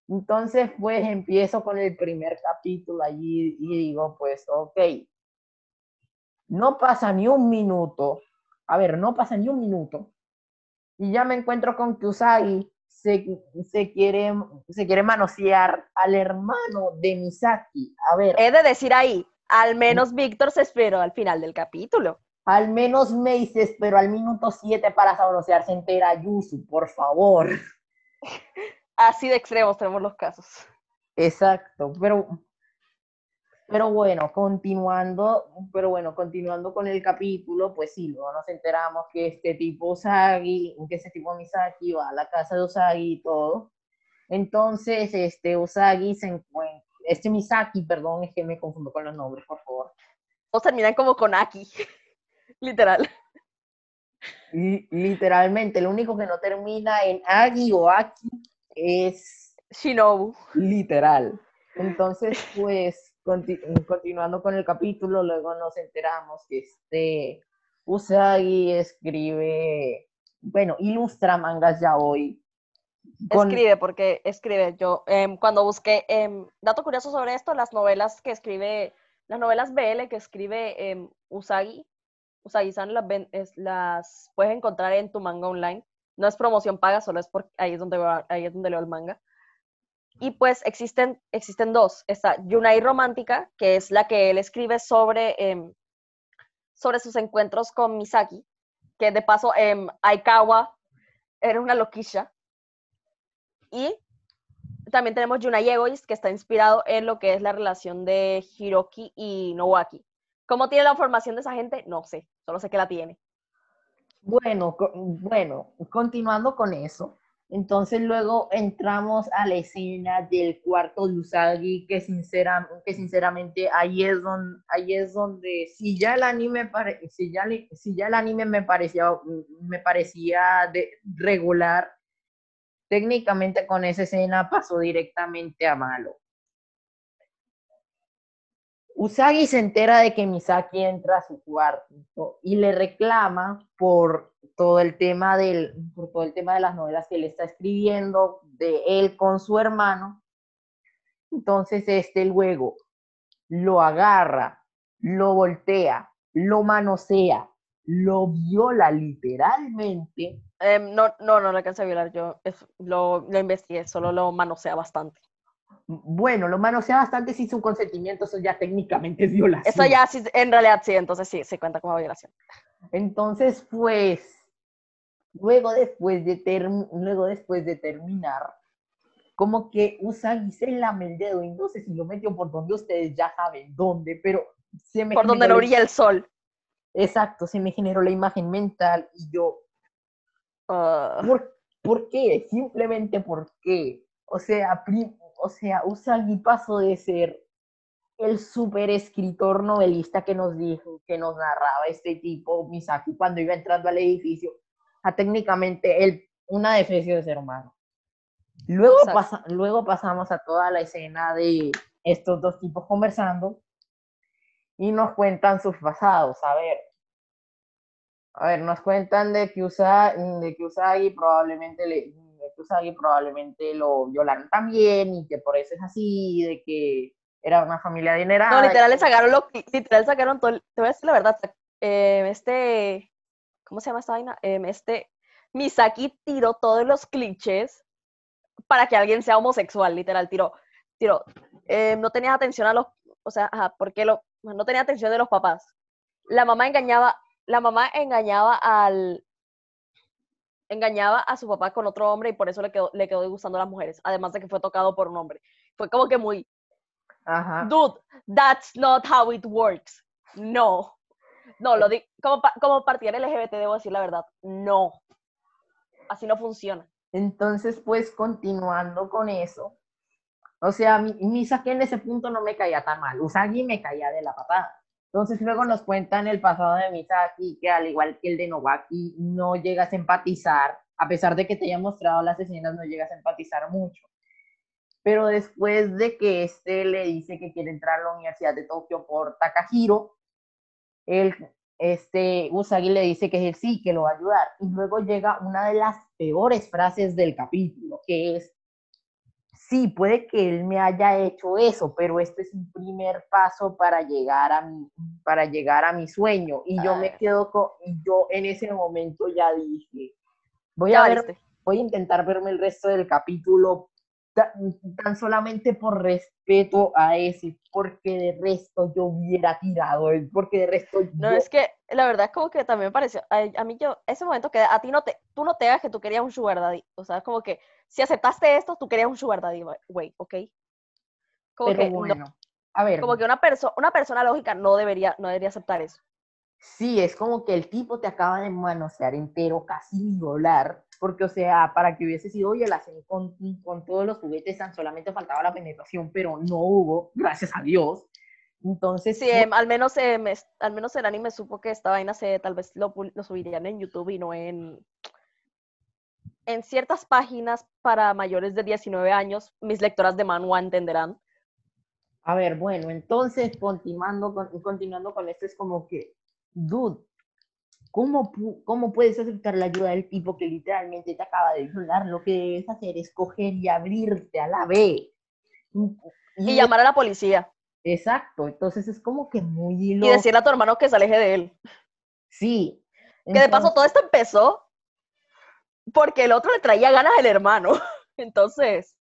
A: entonces, pues empiezo con el primer capítulo allí y digo, pues, ok, no pasa ni un minuto, a ver, no pasa ni un minuto, y ya me encuentro con que Usagi se, se, quiere, se quiere manosear al hermano de Misaki. A ver.
B: He de decir ahí, al menos Víctor se esperó al final del capítulo.
A: Al menos me se esperó al minuto 7 para sabrosearse entera Yusu, por favor.
B: Así de extremos tenemos los casos.
A: Exacto, pero, pero bueno, continuando, pero bueno, continuando con el capítulo, pues sí, luego nos enteramos que este tipo Usagi, que este tipo Misaki va a la casa de Usagi y todo. Entonces, este Usagi se encuentra, este Misaki, perdón, es que me confundo con los nombres, por favor.
B: O terminan como con Aki, literal.
A: literalmente, lo único que no termina en Agi o Aki es
B: Shinobu.
A: Literal. Entonces, pues, continuando con el capítulo, luego nos enteramos que este Usagi escribe, bueno, ilustra mangas ya hoy.
B: Escribe, porque escribe. Yo, em, cuando busqué, eh, dato curioso sobre esto, las novelas que escribe, las novelas BL que escribe em, Usagi, Usagi-san las, las puedes encontrar en tu manga online no es promoción paga, solo es porque ahí es donde, ahí es donde leo el manga. Y pues existen, existen dos. Está Yunai Romántica, que es la que él escribe sobre, em, sobre sus encuentros con Misaki, que de paso eh, Aikawa era una loquilla. Y también tenemos Yunai Egoist, que está inspirado en lo que es la relación de Hiroki y Nowaki, ¿Cómo tiene la formación de esa gente? No sé, solo sé que la tiene.
A: Bueno, bueno, continuando con eso, entonces luego entramos a la escena del cuarto de Usagi, que, sincera, que sinceramente ahí es, donde, ahí es donde, si ya el anime, si ya, si ya el anime me parecía, me parecía de regular, técnicamente con esa escena pasó directamente a malo. Usagi se entera de que Misaki entra a su cuarto y le reclama por todo el tema del, por todo el tema de las novelas que él está escribiendo, de él con su hermano. Entonces este luego lo agarra, lo voltea, lo manosea, lo viola literalmente.
B: Em, no, no, no lo alcancé a violar yo, lo, lo investigué, solo lo manosea bastante.
A: Bueno, lo manosea bastante sin su consentimiento, eso ya técnicamente es violación.
B: Eso ya sí, en realidad sí, entonces sí, se cuenta como violación.
A: Entonces, pues, luego después de, luego después de terminar, como que Usagi se lame el dedo y no sé si lo metió por donde ustedes ya saben dónde, pero
B: se me Por donde no brilla el sol.
A: Exacto, se me generó la imagen mental y yo...
B: Ah.
A: ¿por, ¿Por qué? Simplemente ¿por qué? O sea, o sea, Usagi pasó de ser el super escritor novelista que nos dijo, que nos narraba este tipo, Misaki, cuando iba entrando al edificio, a técnicamente el, una defensa de ser humano. Luego, luego pasamos a toda la escena de estos dos tipos conversando y nos cuentan sus pasados. A ver, a ver, nos cuentan de que, de que Usagi probablemente le, Usagi probablemente lo violaron también y que por eso es así, de que era una familia adinerada.
B: No, literal le sacaron lo literal sacaron todo, te voy a decir la verdad, eh, este, ¿cómo se llama esta vaina? Em, este, Misaki tiró todos los clichés para que alguien sea homosexual, literal, tiró, tiró, em, no tenía atención a los, o sea, ajá, porque lo, no tenía atención de los papás. La mamá engañaba, la mamá engañaba al, engañaba a su papá con otro hombre y por eso le quedó, le quedó gustando a las mujeres, además de que fue tocado por un hombre. Fue como que muy,
A: Ajá.
B: dude, that's not how it works. No. No, lo di como, como partidaria LGBT debo decir la verdad, no. Así no funciona.
A: Entonces, pues continuando con eso, o sea, mi, mi saque en ese punto no me caía tan mal. Usagi me caía de la patada. Entonces luego nos cuentan el pasado de Misaki, que al igual que el de Novaki, no llegas a empatizar, a pesar de que te haya mostrado las escenas, no llegas a empatizar mucho. Pero después de que este le dice que quiere entrar a la Universidad de Tokio por Takahiro, el, este, Usagi le dice que sí, que lo va a ayudar. Y luego llega una de las peores frases del capítulo, que es, sí, puede que él me haya hecho eso, pero este es un primer paso para llegar a mi, para llegar a mi sueño. Y yo me quedo con, y yo en ese momento ya dije, voy a ver, voy a intentar verme el resto del capítulo tan, solamente por respeto a ese, porque de resto yo hubiera tirado, porque de resto
B: No, es que la verdad es como que también me pareció, a, mí yo, ese momento que a ti no te, tú no te hagas que tú querías un sugar daddy, o sea, es como que si aceptaste esto, tú querías un sugar daddy, güey, ¿ok?
A: Como Pero que, bueno, a ver.
B: Como que una, persona una persona lógica no debería, no debería aceptar eso.
A: Sí, es como que el tipo te acaba de manosear entero, casi violar, porque, o sea, para que hubiese sido oye, la con, con todos los juguetes, tan solamente faltaba la penetración, pero no hubo, gracias a Dios. Entonces,
B: sí, em, al, menos, eh, al menos el anime supo que esta vaina se, tal vez lo, lo, subirían en YouTube y no en, en ciertas páginas para mayores de 19 años. Mis lectoras de manhwa entenderán.
A: A ver, bueno, entonces, continuando con, continuando con esto, es como que, dude, ¿cómo, ¿cómo puedes aceptar la ayuda del tipo que literalmente te acaba de violar? Lo que debes hacer es coger y abrirte a la B.
B: Y, llamar a la policía.
A: Exacto, entonces es como que muy...
B: Y decirle a tu hermano que se aleje de él.
A: Sí.
B: Que de paso todo esto empezó porque el otro le traía ganas al hermano. Entonces...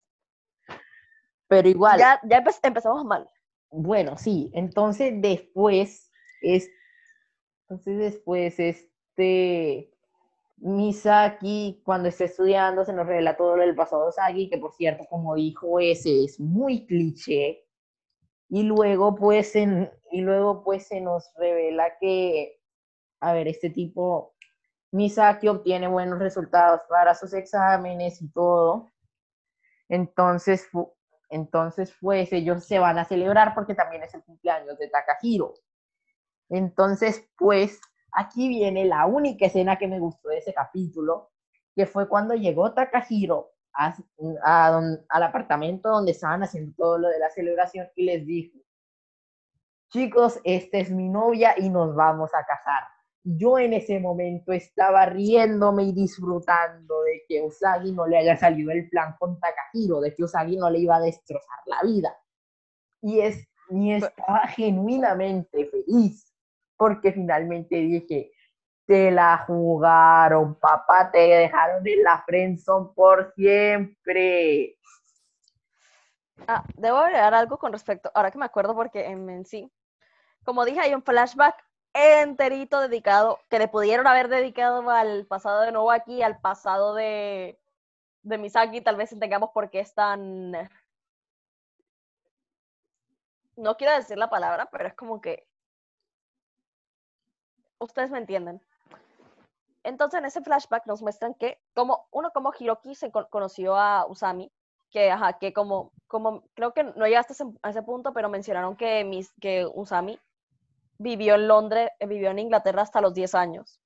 A: Pero igual...
B: Ya, ya empezamos mal.
A: Bueno, sí, entonces después es entonces después, este, Misaki, cuando está estudiando, se nos revela todo lo del pasado de Sagi, que por cierto, como dijo ese, es muy cliché. Y luego pues, y luego pues se nos revela que, a ver, este tipo, Misaki obtiene buenos resultados para sus exámenes y todo. Entonces, entonces pues ellos se van a celebrar porque también es el cumpleaños de Takahiro. Entonces, pues aquí viene la única escena que me gustó de ese capítulo, que fue cuando llegó Takahiro al apartamento donde estaban haciendo todo lo de la celebración y les dijo, chicos, esta es mi novia y nos vamos a casar. Yo en ese momento estaba riéndome y disfrutando de que Usagi no le haya salido el plan con Takahiro, de que Usagi no le iba a destrozar la vida. Y, es, y estaba genuinamente feliz, porque finalmente dije, te la jugaron, papá, te dejaron en la friendzone por siempre.
B: Ah, debo agregar algo con respecto, ahora que me acuerdo porque en, sí, como dije, hay un flashback enterito dedicado, que le pudieron haber dedicado al pasado de Novaki, al pasado de, de Misaki, tal vez entendamos por qué es tan... No quiero decir la palabra, pero es como que... Ustedes me entienden. Entonces, en ese flashback nos muestran que, como uno como Hiroki se conoció a Usami, que, ajá, que como, como, creo que no llegaste a ese, punto, pero mencionaron que, mis, que Usami vivió en Londres, eh, vivió en Inglaterra hasta los 10 años.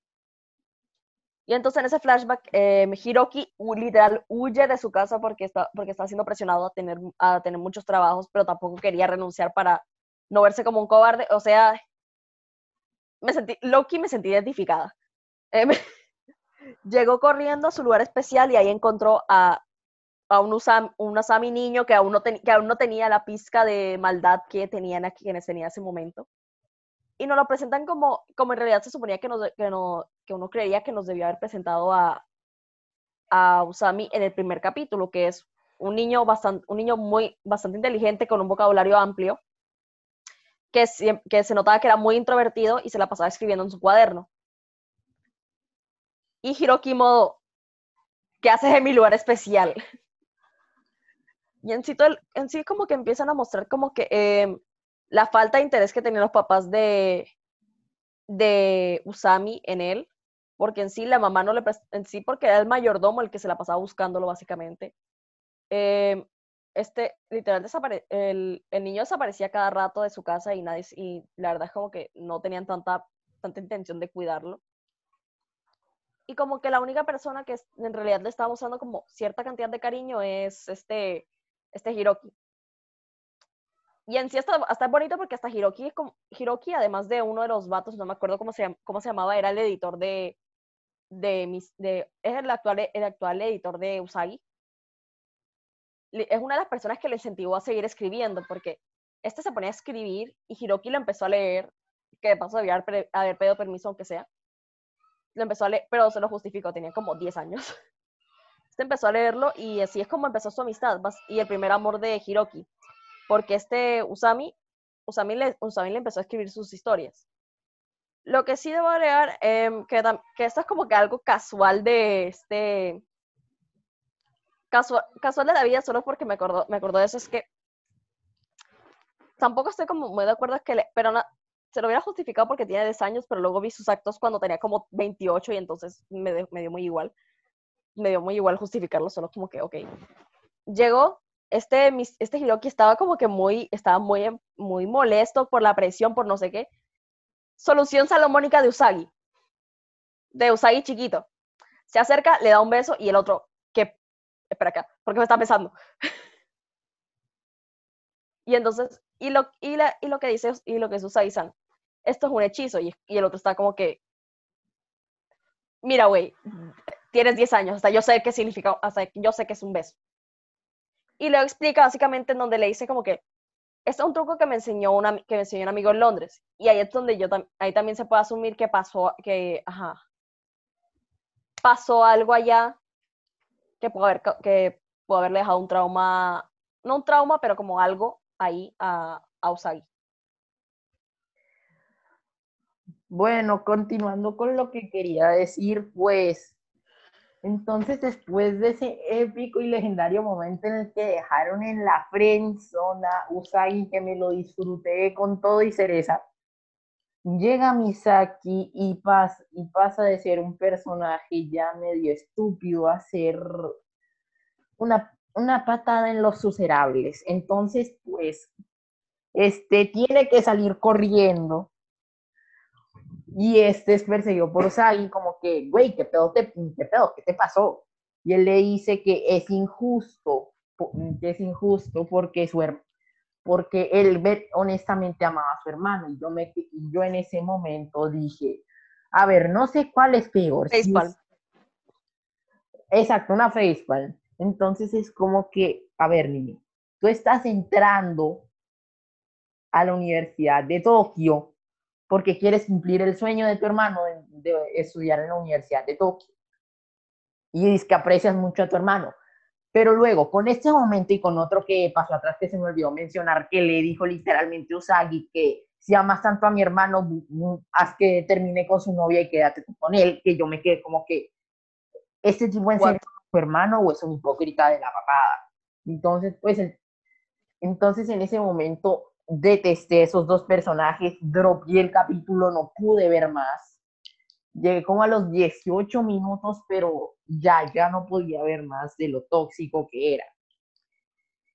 B: Y entonces en ese flashback, eh, Hiroki literal huye de su casa porque está, porque está siendo presionado a tener, a tener muchos trabajos, pero tampoco quería renunciar para no verse como un cobarde. O sea, me sentí, Loki me sentí identificada. Llegó corriendo a su lugar especial y ahí encontró a, a un, Usami, un niño que aún, no que aún no tenía la pizca de maldad que tenían quienes tenía ese momento. Y nos lo presentan como, como en realidad se suponía que, que, no, que uno creería que nos debía haber presentado a, a Usami en el primer capítulo, que es un niño, bastante, un niño muy, bastante inteligente con un vocabulario amplio, que, que se notaba que era muy introvertido y se la pasaba escribiendo en su cuaderno y Hiroki modo, ¿qué haces en mi lugar especial? Y en sí, como que empiezan a mostrar como que em, la falta de interés que tenían los papás de, de Usami en él, porque en sí la mamá no le en sí porque era el mayordomo el que se la pasaba buscándolo básicamente. Em, este, el, el, niño desaparecía cada rato de su casa y nadie, y la verdad es como que no tenían tanta, tanta intención de cuidarlo y como que la única persona que en realidad le estaba mostrando como cierta cantidad de cariño es este, este Hiroki. Y en sí hasta, hasta es bonito porque hasta Hiroki como, Hiroki, además de uno de los vatos, no me acuerdo cómo se, cómo se llamaba, era el editor de, de, mis, de es el actual, el actual editor de Usagi. Es una de las personas que le incentivó a seguir escribiendo, porque este se ponía a escribir y Hiroki lo empezó a leer, que de paso debía haber, haber pedido permiso, aunque sea lo empezó a leer, pero se lo justificó, tenía como 10 años. Este empezó a leerlo y así es como empezó su amistad y el primer amor de Hiroki, porque este Usami, Usami le, Usami le empezó a escribir sus historias. Lo que sí debo agregar, eh, que, que esto es como que algo casual de este... Casual, casual de la vida, solo porque me acordó, me acordó de eso, es que tampoco estoy como muy de acuerdo, que le, pero se lo hubiera justificado porque tiene 10 años, pero luego vi sus actos cuando tenía como 28 y entonces me, dio muy igual. Me dio muy igual justificarlo, solo como que, ok. Llegó, este, este Hiroki estaba como que muy, estaba muy, muy molesto por la presión, por no sé qué. Solución salomónica de Usagi. De Usagi chiquito. Se acerca, le da un beso y el otro, ¿qué? Espera acá, porque me está besando. y entonces, y lo, y, la, y lo que dice, y lo que es Usagi-san, esto es un hechizo. Y, el otro está como que, mira, güey, tienes 10 años, hasta yo sé qué significa, hasta yo sé que es un beso. Y lo explica básicamente en donde le dice como que, este es un truco que me enseñó, una, que me enseñó un amigo en Londres. Y ahí es donde yo, ahí también se puede asumir que pasó, que, ajá, pasó algo allá que puede haber, que puede haberle dejado un trauma, no un trauma, pero como algo ahí a, a Usagi.
A: Bueno, continuando con lo que quería decir, pues Entonces, después de ese épico y legendario momento en el que dejaron en la friendzone a Usagi, que me lo disfruté con todo y cereza, llega Misaki y y pasa de ser un personaje ya medio estúpido a ser una, una patada en los suserables. Entonces, pues, este tiene que salir corriendo y este es perseguido por Usagi como que, güey, ¿qué pedo, te, ¿qué pedo? ¿Qué te pasó? Y él le dice que es injusto, que es injusto porque su porque él honestamente amaba a su hermano. Y yo, me, yo en ese momento dije, a ver, no sé cuál es peor.
B: Facepalm.
A: Exacto, una facepalm. Entonces es como que, a ver, niño, tú estás entrando a la Universidad de Tokio porque quieres cumplir el sueño de tu hermano de, estudiar en la Universidad de Tokio. Y dices que aprecias mucho a tu hermano. Pero luego, con este momento y con otro que pasó atrás que se me olvidó mencionar, que le dijo literalmente Usagi que si amas tanto a mi hermano, haz que termine con su novia y quédate con él, que yo me quedé como que, ¿este tipo en serio hermano o es un hipócrita de la papada? Entonces, pues, entonces en ese momento detesté esos dos personajes, dropeé el capítulo, no pude ver más. Llegué como a los 18 minutos, pero ya, ya no podía ver más de lo tóxico que era.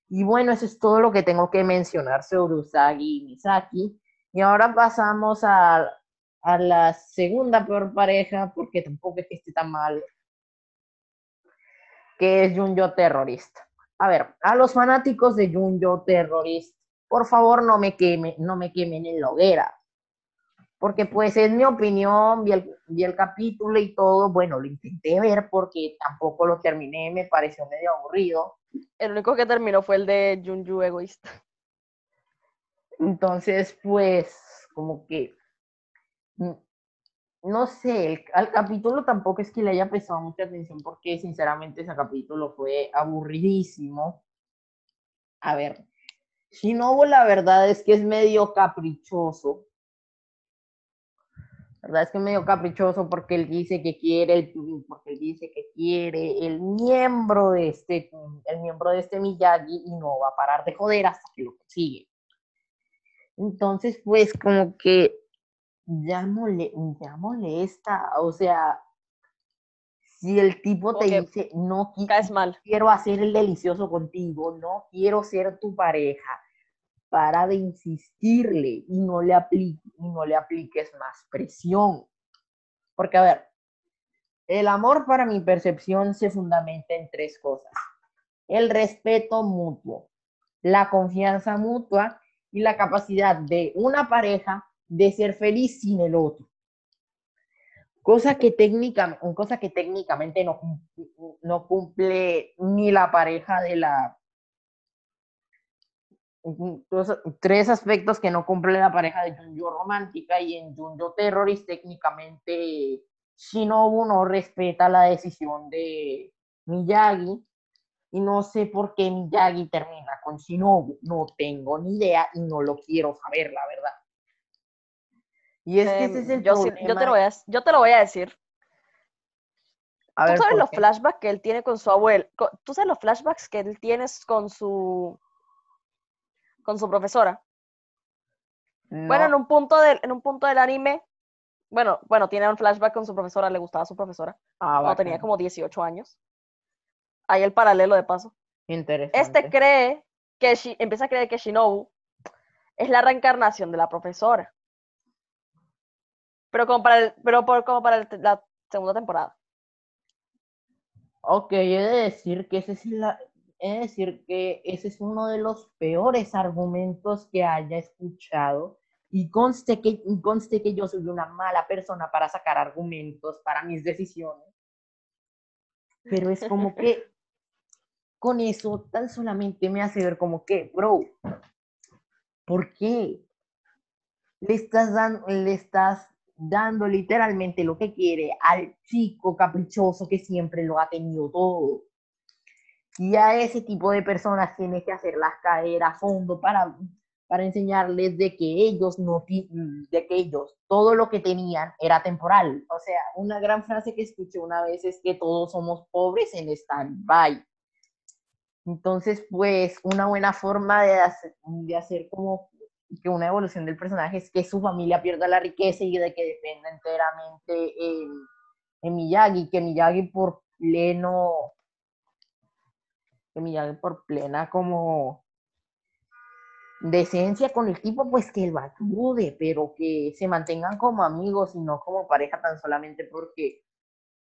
A: Y bueno, eso es todo lo que tengo que mencionar sobre Usagi y Misaki. Y ahora pasamos a, a la segunda peor pareja, porque tampoco es que esté tan mal, que es Junjo Terrorista. A ver, a los fanáticos de Junjo Terrorista por favor no me quemen, no me quemen en la hoguera. Porque pues es mi opinión, vi el, vi el capítulo y todo, bueno, lo intenté ver porque tampoco lo terminé, me pareció medio aburrido.
B: El único que terminó fue el de Junju Egoísta.
A: Entonces, pues, como que, mm, no sé, el, al capítulo tampoco es que le haya prestado mucha atención porque sinceramente ese capítulo fue aburridísimo. A ver, Shinobu la verdad es que es medio caprichoso. La verdad es que es medio caprichoso porque él dice que quiere el porque él dice que quiere el miembro de este el miembro de este Miyagi y no va a parar de joder hasta que lo consigue. Entonces, pues como que ya, mole, ya molesta, o sea, si el tipo te dice, no quiero hacer el delicioso contigo, no quiero ser tu pareja, para de insistirle y no le, aplique, y no le apliques más presión. Porque, a ver, el amor para mi percepción se fundamenta en tres cosas. El respeto mutuo, la confianza mutua y la capacidad de una pareja de ser feliz sin el otro cosa que, técnicamente, cosa que técnicamente no, no cumple ni la pareja de la... Tres aspectos que no cumple la pareja de Junjo romántica y en Junjo terrorist técnicamente Shinobu no respeta la decisión de Miyagi y no sé por qué Miyagi termina con Shinobu, no tengo ni idea y no lo quiero saber, la verdad.
B: Y es que ese es em, el yo, yo, te lo voy a, yo te lo voy a decir. ¿Tú sabes los flashbacks que él tiene con su abuelo? ¿Tú sabes los flashbacks que él tiene con su con su profesora? Bueno, en un punto del, en un punto del anime, bueno, bueno, tiene un flashback con su profesora, le gustaba su profesora. Ah, cuando tenía como 18 años. Ahí el paralelo de paso.
A: Interesante.
B: Este cree que empieza a creer que Shinobu es la reencarnación de la profesora pero como para, pero por, como para la segunda temporada.
A: Ok, he de decir que ese es la, he decir que ese es uno de los peores argumentos que haya escuchado y conste que, conste que yo soy una mala persona para sacar argumentos para mis decisiones. Pero es como que con eso tan solamente me hace ver como que, bro, ¿por qué? Le estás dando, le estás dando literalmente lo que quiere al chico caprichoso que siempre lo ha tenido todo. Y a ese tipo de personas tienes que hacerlas caer a fondo para, para enseñarles de que ellos no, de que ellos, todo lo que tenían era temporal. O sea, una gran frase que escuché una vez es que todos somos pobres en stand-by. Entonces, pues, una buena forma de hacer, de hacer como que una evolución del personaje es que su familia pierda la riqueza y de que dependa enteramente en, en Miyagi, que Miyagi por pleno, que Miyagi por plena como decencia con el tipo, pues que lo ayude, pero que se mantengan como amigos y no como pareja tan solamente porque,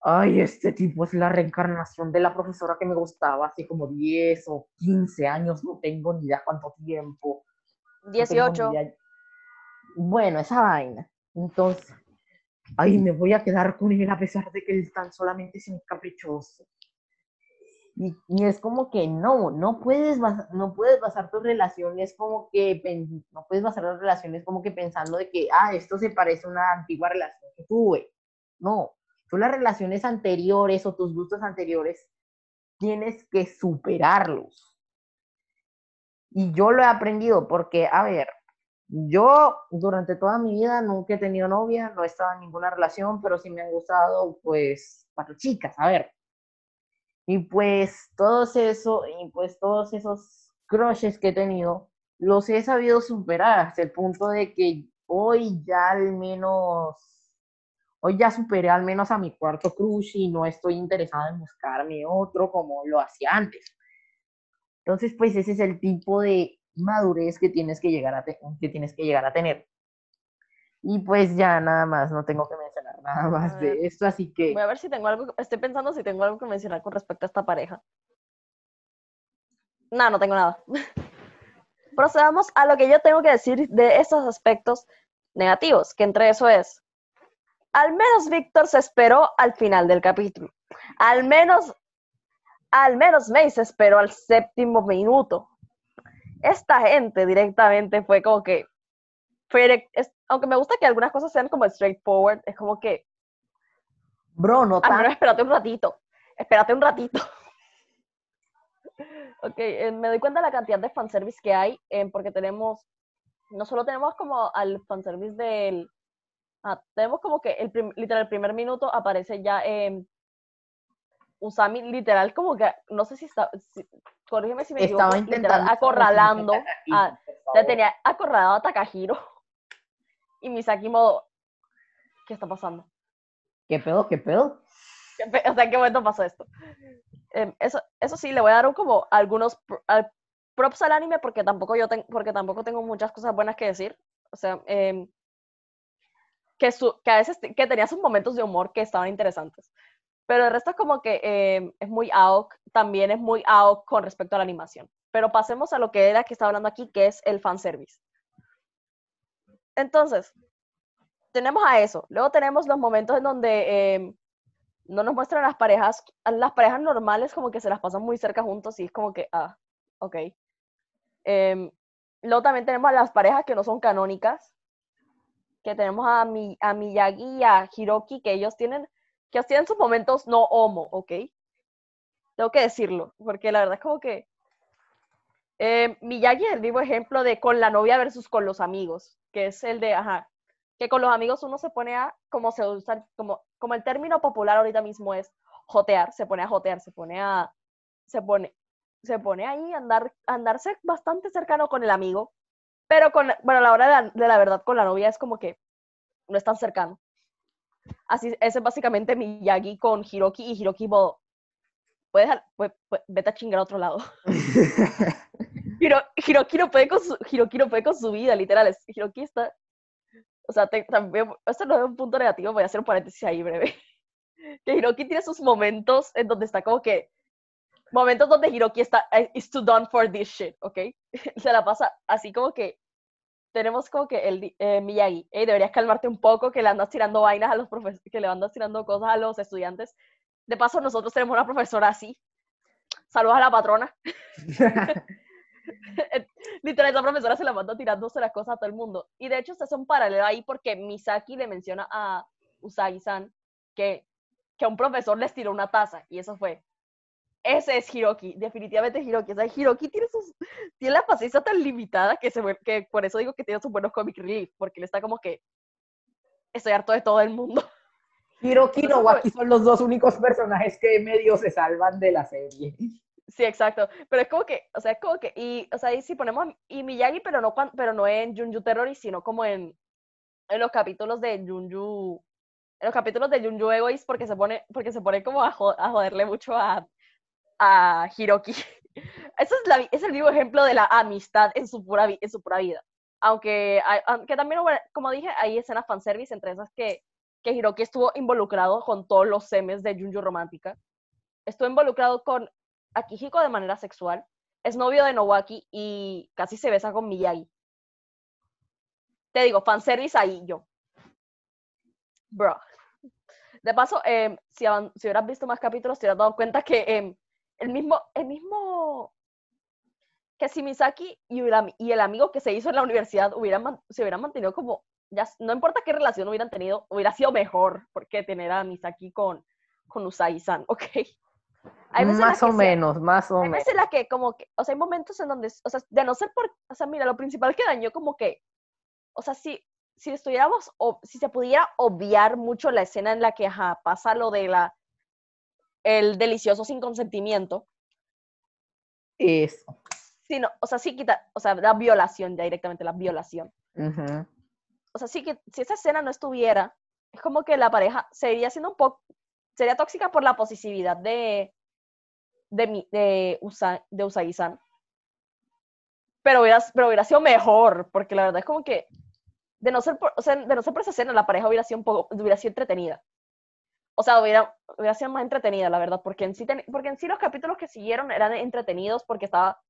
A: ay, este tipo es la reencarnación de la profesora que me gustaba hace como 10 o 15 años, no tengo ni idea cuánto tiempo.
B: 18.
A: bueno, esa vaina. Entonces, ay, me voy a quedar con él a pesar de que él tan solamente es un caprichoso. Y, es como que no, no puedes, no puedes basar tus relaciones como que, no puedes basar las relaciones como que pensando de que, ah, esto se parece a una antigua relación que tuve. No, tú las relaciones anteriores o tus gustos anteriores tienes que superarlos. Y yo lo he aprendido porque, a ver, yo durante toda mi vida nunca he tenido novia, no he estado en ninguna relación, pero sí me han gustado, pues, cuatro chicas, a ver, y pues todos eso, y pues todos esos crushes que he tenido, los he sabido superar hasta el punto de que hoy ya al menos, hoy ya superé al menos a mi cuarto crush y no estoy interesada en buscarme otro como lo hacía antes. Entonces, pues ese es el tipo de madurez que tienes que llegar a, que tienes que llegar a tener. Y pues ya nada más, no tengo que mencionar nada más de esto, así que...
B: Voy a ver si tengo algo, estoy pensando si tengo algo que mencionar con respecto a esta pareja. No, no tengo nada. Procedamos a lo que yo tengo que decir de estos aspectos negativos, que entre eso es, al menos Víctor se esperó al final del capítulo. Al menos, al menos May se esperó al séptimo minuto. Esta gente directamente fue como que, aunque me gusta que algunas cosas sean como straightforward, es como que...
A: Bro, no
B: tan... espérate un ratito, espérate un ratito. ok, eh, me doy cuenta de la cantidad de fanservice que hay, eh, porque tenemos, no solo tenemos como al fanservice del... Ah, tenemos como que el literal el primer minuto aparece ya eh, Usami literal como que, no sé si está, corrígeme si me
A: Estaba intentando
B: acorralando, a, tenía acorralado a Takahiro y Misaki modo, ¿qué está pasando?
A: ¿Qué pedo? ¿Qué pedo?
B: O sea, ¿en qué momento pasó esto? Em, eso, eso sí, le voy a dar un, como algunos props al anime porque tampoco yo tengo, porque tampoco tengo muchas cosas buenas que decir. O sea, em, que, su, que a veces que tenía sus momentos de humor que estaban interesantes. Pero el resto es como que em, es muy AOK, también es muy AOK con respecto a la animación. Pero pasemos a lo que era que está hablando aquí, que es el fanservice. Entonces, tenemos a eso. Luego tenemos los momentos en donde em, no nos muestran las parejas, las parejas normales como que se las pasan muy cerca juntos y es como que, ah, ok. Em, luego también tenemos a las parejas que no son canónicas, que tenemos a, mi, a Miyagi y a Hiroki, que ellos tienen, que tienen sus momentos no homo, ok. Tengo que decirlo, porque la verdad es como que eh, Miyagi es el vivo ejemplo de con la novia versus con los amigos que es el de, ajá, que con los amigos uno se pone a, como se usa, como, como el término popular ahorita mismo es jotear, se pone a jotear, se pone a, se pone, se pone ahí andar, andarse bastante cercano con el amigo, pero con, bueno, a la hora de la, verdad con la novia es como que no es tan cercano. Así, ese es básicamente Miyagi con Hiroki y Hiroki Bodo. Puedes, pues, pues, vete a chingar a otro lado. Hiroki no puede con su, Hiroki no puede con su vida, literal. Hiroki está. O sea, también, esto no es un punto negativo, voy a hacer un paréntesis ahí breve. Que Hiroki tiene sus momentos en donde está como que. Momentos donde Hiroki está. Is too done for this shit, ¿ok? Se la pasa así como que. Tenemos como que el eh, Miyagi, hey, deberías calmarte un poco, que le andas tirando vainas a los profesores, que le andas tirando cosas a los estudiantes. De paso, nosotros tenemos una profesora así. Saludos a la patrona. Literal, esa profesora se la manda tirándose las cosas a todo el mundo. Y de hecho, se hace un paralelo ahí porque Misaki le menciona a Usagi-san que, que un profesor les tiró una taza. Y eso fue. Ese es Hiroki, definitivamente Hiroki. O sea, Hiroki tiene, sus, tiene la paciencia tan limitada que, se, que por eso digo que tiene sus buenos comic relief, porque él está como que estoy harto de todo el mundo.
A: Hiroki y Nowaki son los dos únicos personajes que medio se salvan de la serie.
B: Sí, exacto. Pero es como que, o sea, es como que, y, o sea, ahí sí ponemos y Miyagi, pero no, pero no en Junju Terrorist, sino como en, en los capítulos de Junju, en los capítulos de Junju Egoist, porque se pone, porque se pone como a, a joderle mucho a, a Hiroki. Eso es, la, es el vivo ejemplo de la amistad en su pura, vida. Aunque, aunque también, como dije, hay escenas fanservice, entre esas que, que Hiroki estuvo involucrado con todos los semes de Junju Romántica. Estuvo involucrado con Akihiko de manera sexual. Es novio de Nowaki y casi se besa con Miyagi. Te digo, fanservice ahí yo. Bro. De paso, em, si, si, hubieras visto más capítulos, te hubieras dado cuenta que em, el mismo, el mismo que si Misaki y el, y el amigo que se hizo en la universidad hubieran, se hubieran mantenido como, ya, no importa qué relación hubieran tenido, hubiera sido mejor porque tener a Misaki con, con Usagi-san, ¿ok?
A: más o menos, más o menos.
B: Hay veces en la que como que, o sea, hay momentos en donde, o sea, de no ser por, o sea, mira, lo principal que dañó como que, o sea, si, si estuviéramos, o si se pudiera obviar mucho la escena en la que ajá, pasa lo de la, el delicioso sin consentimiento.
A: Eso.
B: Sí, no, o sea, sí quita, o sea, la violación, ya directamente la violación. O sea, sí que si esa escena no estuviera, es como que la pareja sería siendo un poco, sería tóxica por la posesividad de, de, de, Usa, de Usagi-san. Pero hubiera, pero hubiera sido mejor, porque la verdad es como que de no ser por, o sea, de no ser por esa escena, la pareja hubiera sido un poco, hubiera sido entretenida. O sea, hubiera, hubiera sido más entretenida, la verdad, porque en, sí porque en sí los capítulos que siguieron eran entretenidos porque estaba,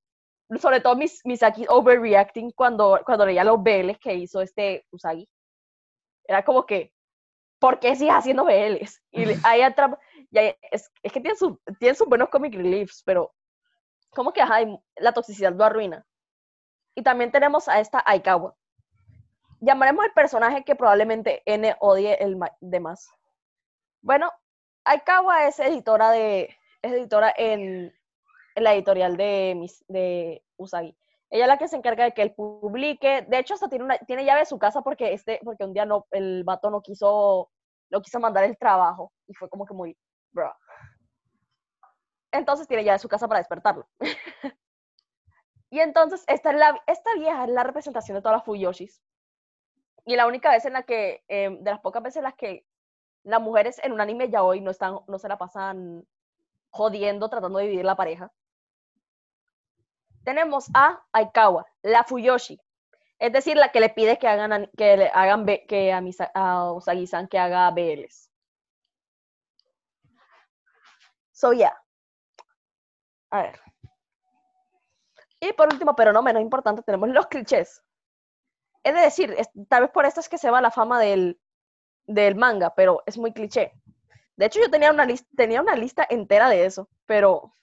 B: sobre todo mis, Misaki overreacting cuando, cuando leía los BLs que hizo este Usagi. Era como que, ¿por qué sigues haciendo BLs? Y ahí atrás, es, es, que tienen, su, tienen sus buenos comic reliefs, pero como que ajá, la toxicidad lo arruina. Y también tenemos a esta Aikawa. Llamaremos el personaje que probablemente N odie el de más. Bueno, Aikawa es editora de, es editora en, la editorial de, mis, de Usagi. Ella es la que se encarga de que él publique. De hecho, hasta tiene, una, tiene llave de su casa porque, este, porque un día no, el vato no quiso, no quiso mandar el trabajo. Y fue como que muy, bro. Entonces tiene llave de su casa para despertarlo. y entonces, esta, es la, esta vieja es la representación de todas las Fuyoshis. Y la única vez en la que, em, de las pocas veces en las que las mujeres en un anime ya hoy no, están, no se la pasan jodiendo, tratando de dividir la pareja. Tenemos a Aikawa, la Fuyoshi, es decir, la que le pide que hagan que le hagan que a, a Usagi-san que haga BLs. So yeah. A ver. Y por último, pero no menos importante, tenemos los clichés. Es decir, tal vez por esto es que se va la fama del, del manga, pero es muy cliché. De hecho, yo tenía una, lista, tenía una lista entera de eso, pero...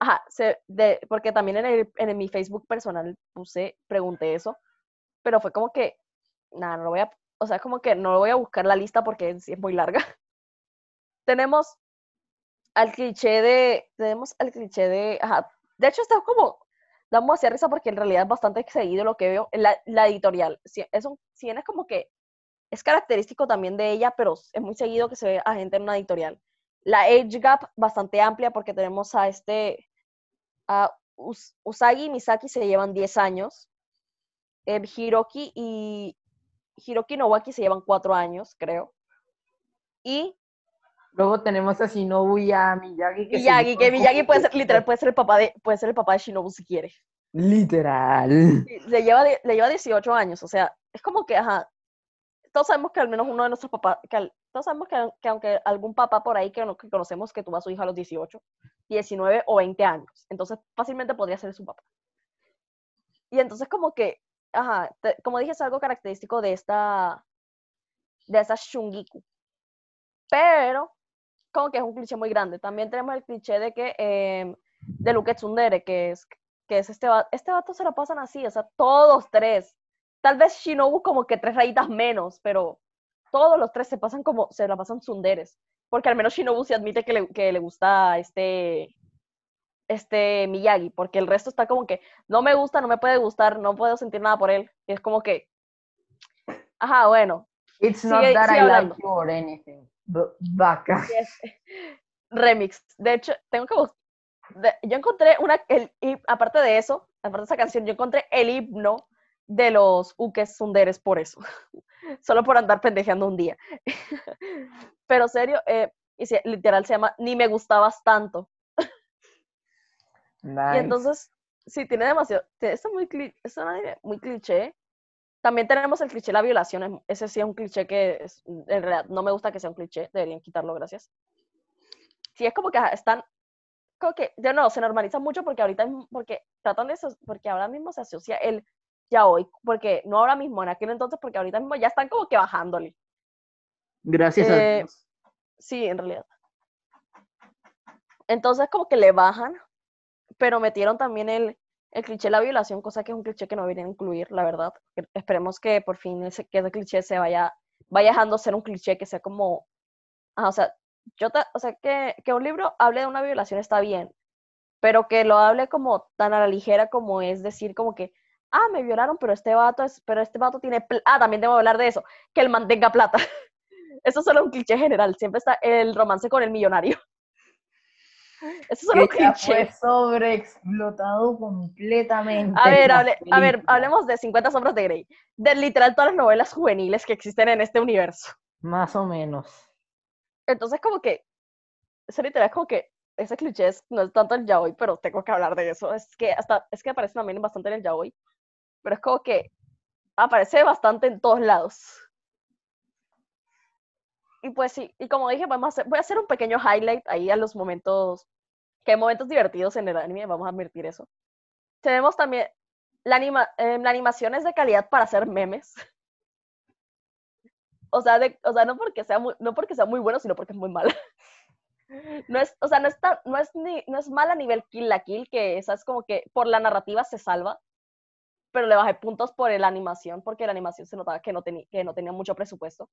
B: Ajá, de, porque también en, en mi Facebook personal puse, pregunté eso, pero fue como que, nada, no lo voy a, o sea, como que no lo voy a buscar la lista porque es muy larga. tenemos al cliché de, tenemos al cliché de, ajá, de hecho está como, damos hacia risa porque en realidad es bastante seguido lo que veo, la, la editorial, si, es un, si es como que es característico también de ella, pero es muy seguido que se ve a gente en una editorial. La age gap bastante amplia porque tenemos a este, a Usagi y Misaki se llevan 10 años. Eh, Hiroki y Hiroki y Nowaki se llevan 4 años, creo. Y
A: Luego tenemos a Shinobu y a Miyagi.
B: Que Miyagi, que Miyagi puede ser, literal, puede ser el papá de, puede ser el papá de Shinobu si quiere.
A: Literal.
B: le, lleva, le lleva 18 años, o sea, es como que, ajá, todos sabemos que al menos uno de nuestros papás, que todos sabemos que, aunque algún papá por ahí que, que conocemos que tuvo a su hija a los 18, 19 o 20 años, entonces fácilmente podría ser su papá. Y entonces como que, ajá, como dije, es algo característico de esta, de esta Shungiku. Pero, como que es un cliché muy grande. También tenemos el cliché de que, eh, de Luke Tsundere, que es, que es este, este vato se lo pasan así, o sea, todos tres Tal vez Shinobu como que tres rayitas menos, pero todos los tres se pasan como, se la pasan sunderes. Porque al menos Shinobu se admite que le, que le gusta este este Miyagi, porque el resto está como que no me gusta, no me puede gustar, no puedo sentir nada por él. Y es como que, ajá, bueno.
A: It's not that I
B: hablando.
A: like you or anything. but Vaca.
B: Remix. De hecho, tengo que bus- de- yo encontré una, el, y aparte de eso, aparte de esa canción, yo encontré el himno de los Ukes Sunderes por eso. Solo por andar pendejeando un día. Pero serio, eh, literal se llama Ni me gustabas tanto.
A: Nice.
B: Y entonces, sí, tiene demasiado, tiene- es muy, cliché. También tenemos el cliché de la violación, es- ese sí es un cliché que es- en realidad no me gusta que sea un cliché, deberían quitarlo, gracias. Sí, es como que están, como que, de nuevo, se normaliza mucho porque ahorita, porque tratan de eso, porque ahora mismo se asocia el ya hoy, porque no ahora mismo, en aquel entonces, porque ahorita mismo ya están como que bajándole.
A: Gracias a
B: eh,
A: Dios.
B: Sí, en realidad. Entonces como que le bajan, pero metieron también el, el cliché de la violación, cosa que es un cliché que no deberían incluir, la verdad. Esperemos que por fin ese, que ese cliché se vaya, vaya dejando de ser un cliché, que sea como, ajá, o sea, yo ta- o sea, que, que un libro hable de una violación está bien, pero que lo hable como tan a la ligera como es decir como que, ah, me violaron, pero este vato es, pero este vato tiene, ah, también debo hablar de eso, que él mantenga plata. Eso es solo un cliché general, siempre está el romance con el millonario. Eso es solo un cliché.
A: fue sobreexplotado completamente.
B: A ver, hable- a ver, hablemos de 50 sombras de Grey, de literal todas las novelas juveniles que existen en este universo.
A: Más o menos.
B: Entonces, como que, eso literal es como que ese cliché es- no es tanto el yaoi, pero tengo que hablar de eso. Es que hasta, es que aparece también bastante en el yaoi, pero es como que aparece bastante en todos lados. Y pues sí, y como dije, vamos a hacer, voy a hacer un pequeño highlight ahí a los momentos, que hay momentos divertidos en el anime, vamos a admitir eso. Tenemos también, la, anima, eh, la animación es de calidad para hacer memes. O sea, de, o sea no, porque sea muy, no porque sea muy bueno, sino porque es muy mala. No es, o sea, no es, tan- no es, ni, no es mal a nivel Kill la Kill, que esa es como que por la narrativa se salva, pero le bajé puntos por la animación, porque la animación se notaba que no, tenía que no tenía mucho presupuesto.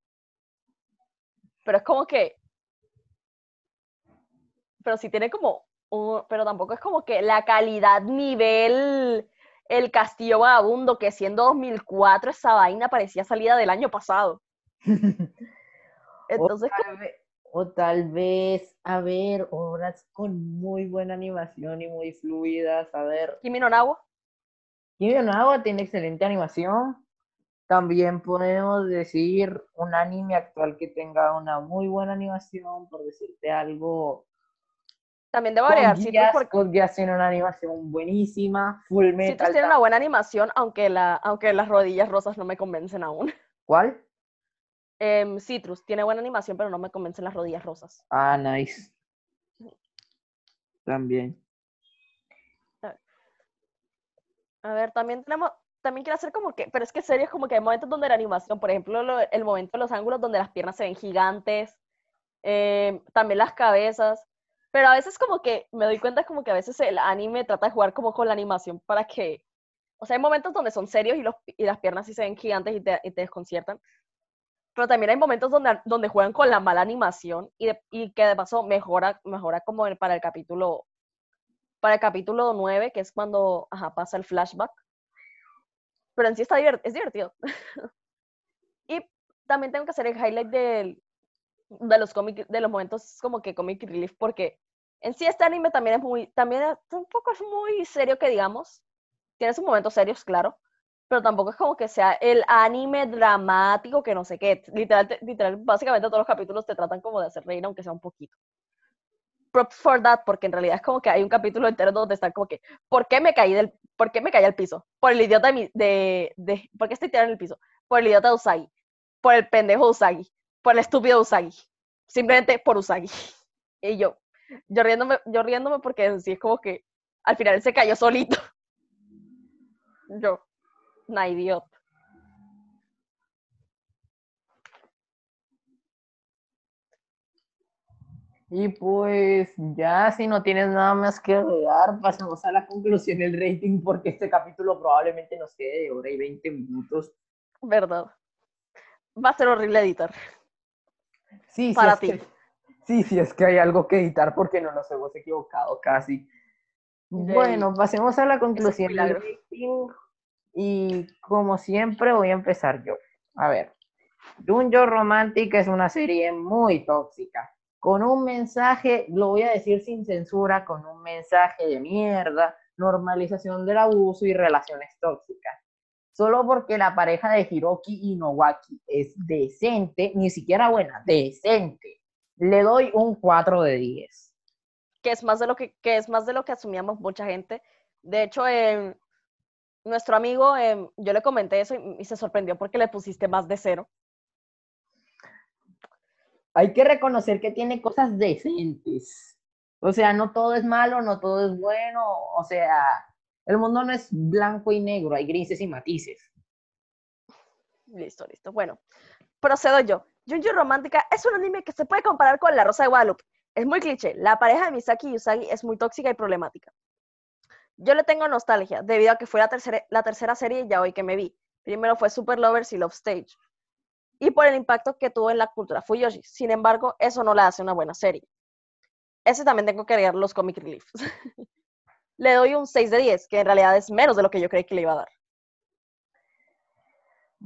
B: Pero es como que, pero sí tiene como, un- pero tampoco es como que la calidad nivel El Castillo Vagabundo, que siendo 2004 esa vaina parecía salida del año pasado. Entonces,
A: o, tal vez, o tal vez, a ver, obras con muy buena animación y muy fluidas. A ver,
B: Kimi no
A: Kimi no Nawa tiene excelente animación. También podemos decir un anime actual que tenga una muy buena animación, por decirte algo.
B: también debo agregar
A: Geass,
B: porque
A: tiene una animación buenísima. Full
B: Citrus
A: Metal.
B: tiene una buena animación, aunque, la, aunque las rodillas rosas no me convencen aún.
A: ¿Cuál?
B: Em, Citrus tiene buena animación, pero no me convencen las rodillas rosas.
A: Ah, nice. También.
B: A ver, también tenemos, también quiero hacer como que, pero es que serio, es como que hay momentos donde la animación, por ejemplo, lo- el momento de los ángulos donde las piernas se ven gigantes, em, también las cabezas, pero a veces como que me doy cuenta como que a veces el anime trata de jugar como con la animación para que, o sea, hay momentos donde son serios y, los, y las piernas sí se ven gigantes y te, y te desconciertan, pero también hay momentos donde, donde juegan con la mala animación y, y que de paso mejora, mejora como para el capítulo para el capítulo 9, que es cuando pasa el flashback. Pero en sí está divert- es divertido. y también tengo que hacer el highlight del- de los cómic, de los momentos como que comic relief, porque en sí este anime también es muy, también es un poco es muy serio que digamos. Tiene sus momentos serios, claro, pero tampoco es como que sea el anime dramático que no sé qué. Literal, te- literal, básicamente todos los capítulos te tratan como de hacer reír, aunque sea un poquito props for that, porque en realidad es como que hay un capítulo entero donde están como que, ¿por qué me caí del, por qué me caí al piso? Por el idiota de, mi- de, ¿por qué estoy tirado en el piso? Por el idiota de Usagi, por el pendejo de Usagi, por el estúpido Usagi, simplemente por Usagi. Y yo, yo riéndome, yo riéndome porque sí es como que al final se cayó solito. Yo, una idiota.
A: Y pues ya si no tienes nada más que agregar, pasamos a la conclusión del rating porque este capítulo probablemente nos quede de hora y 20 minutos.
B: Verdad. Va a ser horrible editar.
A: Sí, sí,
B: Para ti.
A: que, sí, sí, es que hay algo que editar porque no nos hemos equivocado casi. Bueno, pasemos a la conclusión del y como siempre voy a empezar yo. A ver, Dungeon Romantic es una serie muy tóxica, con un mensaje, lo voy a decir sin censura, con un mensaje de mierda, normalización del abuso y relaciones tóxicas. Solo porque la pareja de Hiroki y Nowaki es decente, ni siquiera buena, decente, le doy un 4 de 10.
B: Que es más de lo que, que es más de lo que asumíamos mucha gente. De hecho, en nuestro amigo, em, yo le comenté eso y, se sorprendió porque le pusiste más de cero.
A: Hay que reconocer que tiene cosas decentes. O sea, no todo es malo, no todo es bueno. O sea, el mundo no es blanco y negro, hay grises y matices.
B: Listo, listo. Bueno, procedo yo. Junji Romántica es un anime que se puede comparar con La Rosa de Guadalupe. Es muy cliché. La pareja de Misaki y Usagi es muy tóxica y problemática. Yo le tengo nostalgia, debido a que fue la tercera, la tercera serie ya hoy que me vi. Primero fue Super Lovers y Love Stage. Y por el impacto que tuvo en la cultura Fuyoshi. Sin embargo, eso no la hace una buena serie. Ese también tengo que agregar los comic reliefs. le doy un 6 de 10, que en realidad es menos de lo que yo creí que le iba a dar.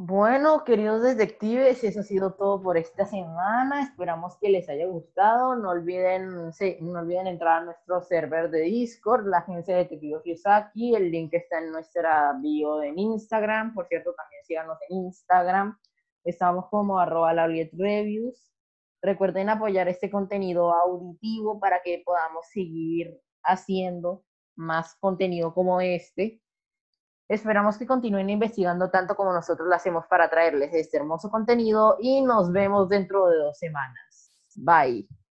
A: Bueno, queridos detectives, eso ha sido todo por esta semana. Esperamos que les haya gustado. No olviden, sí, no olviden entrar a nuestro server de Discord, la agencia de detectives Yosaki. El link está en nuestra bio en Instagram. Por cierto, también síganos en Instagram. Estamos como arroba la Reviews. Recuerden apoyar este contenido auditivo para que podamos seguir haciendo más contenido como este Esperamos que continúen investigando tanto como nosotros lo hacemos para traerles este hermoso contenido y nos vemos dentro de dos semanas. Bye.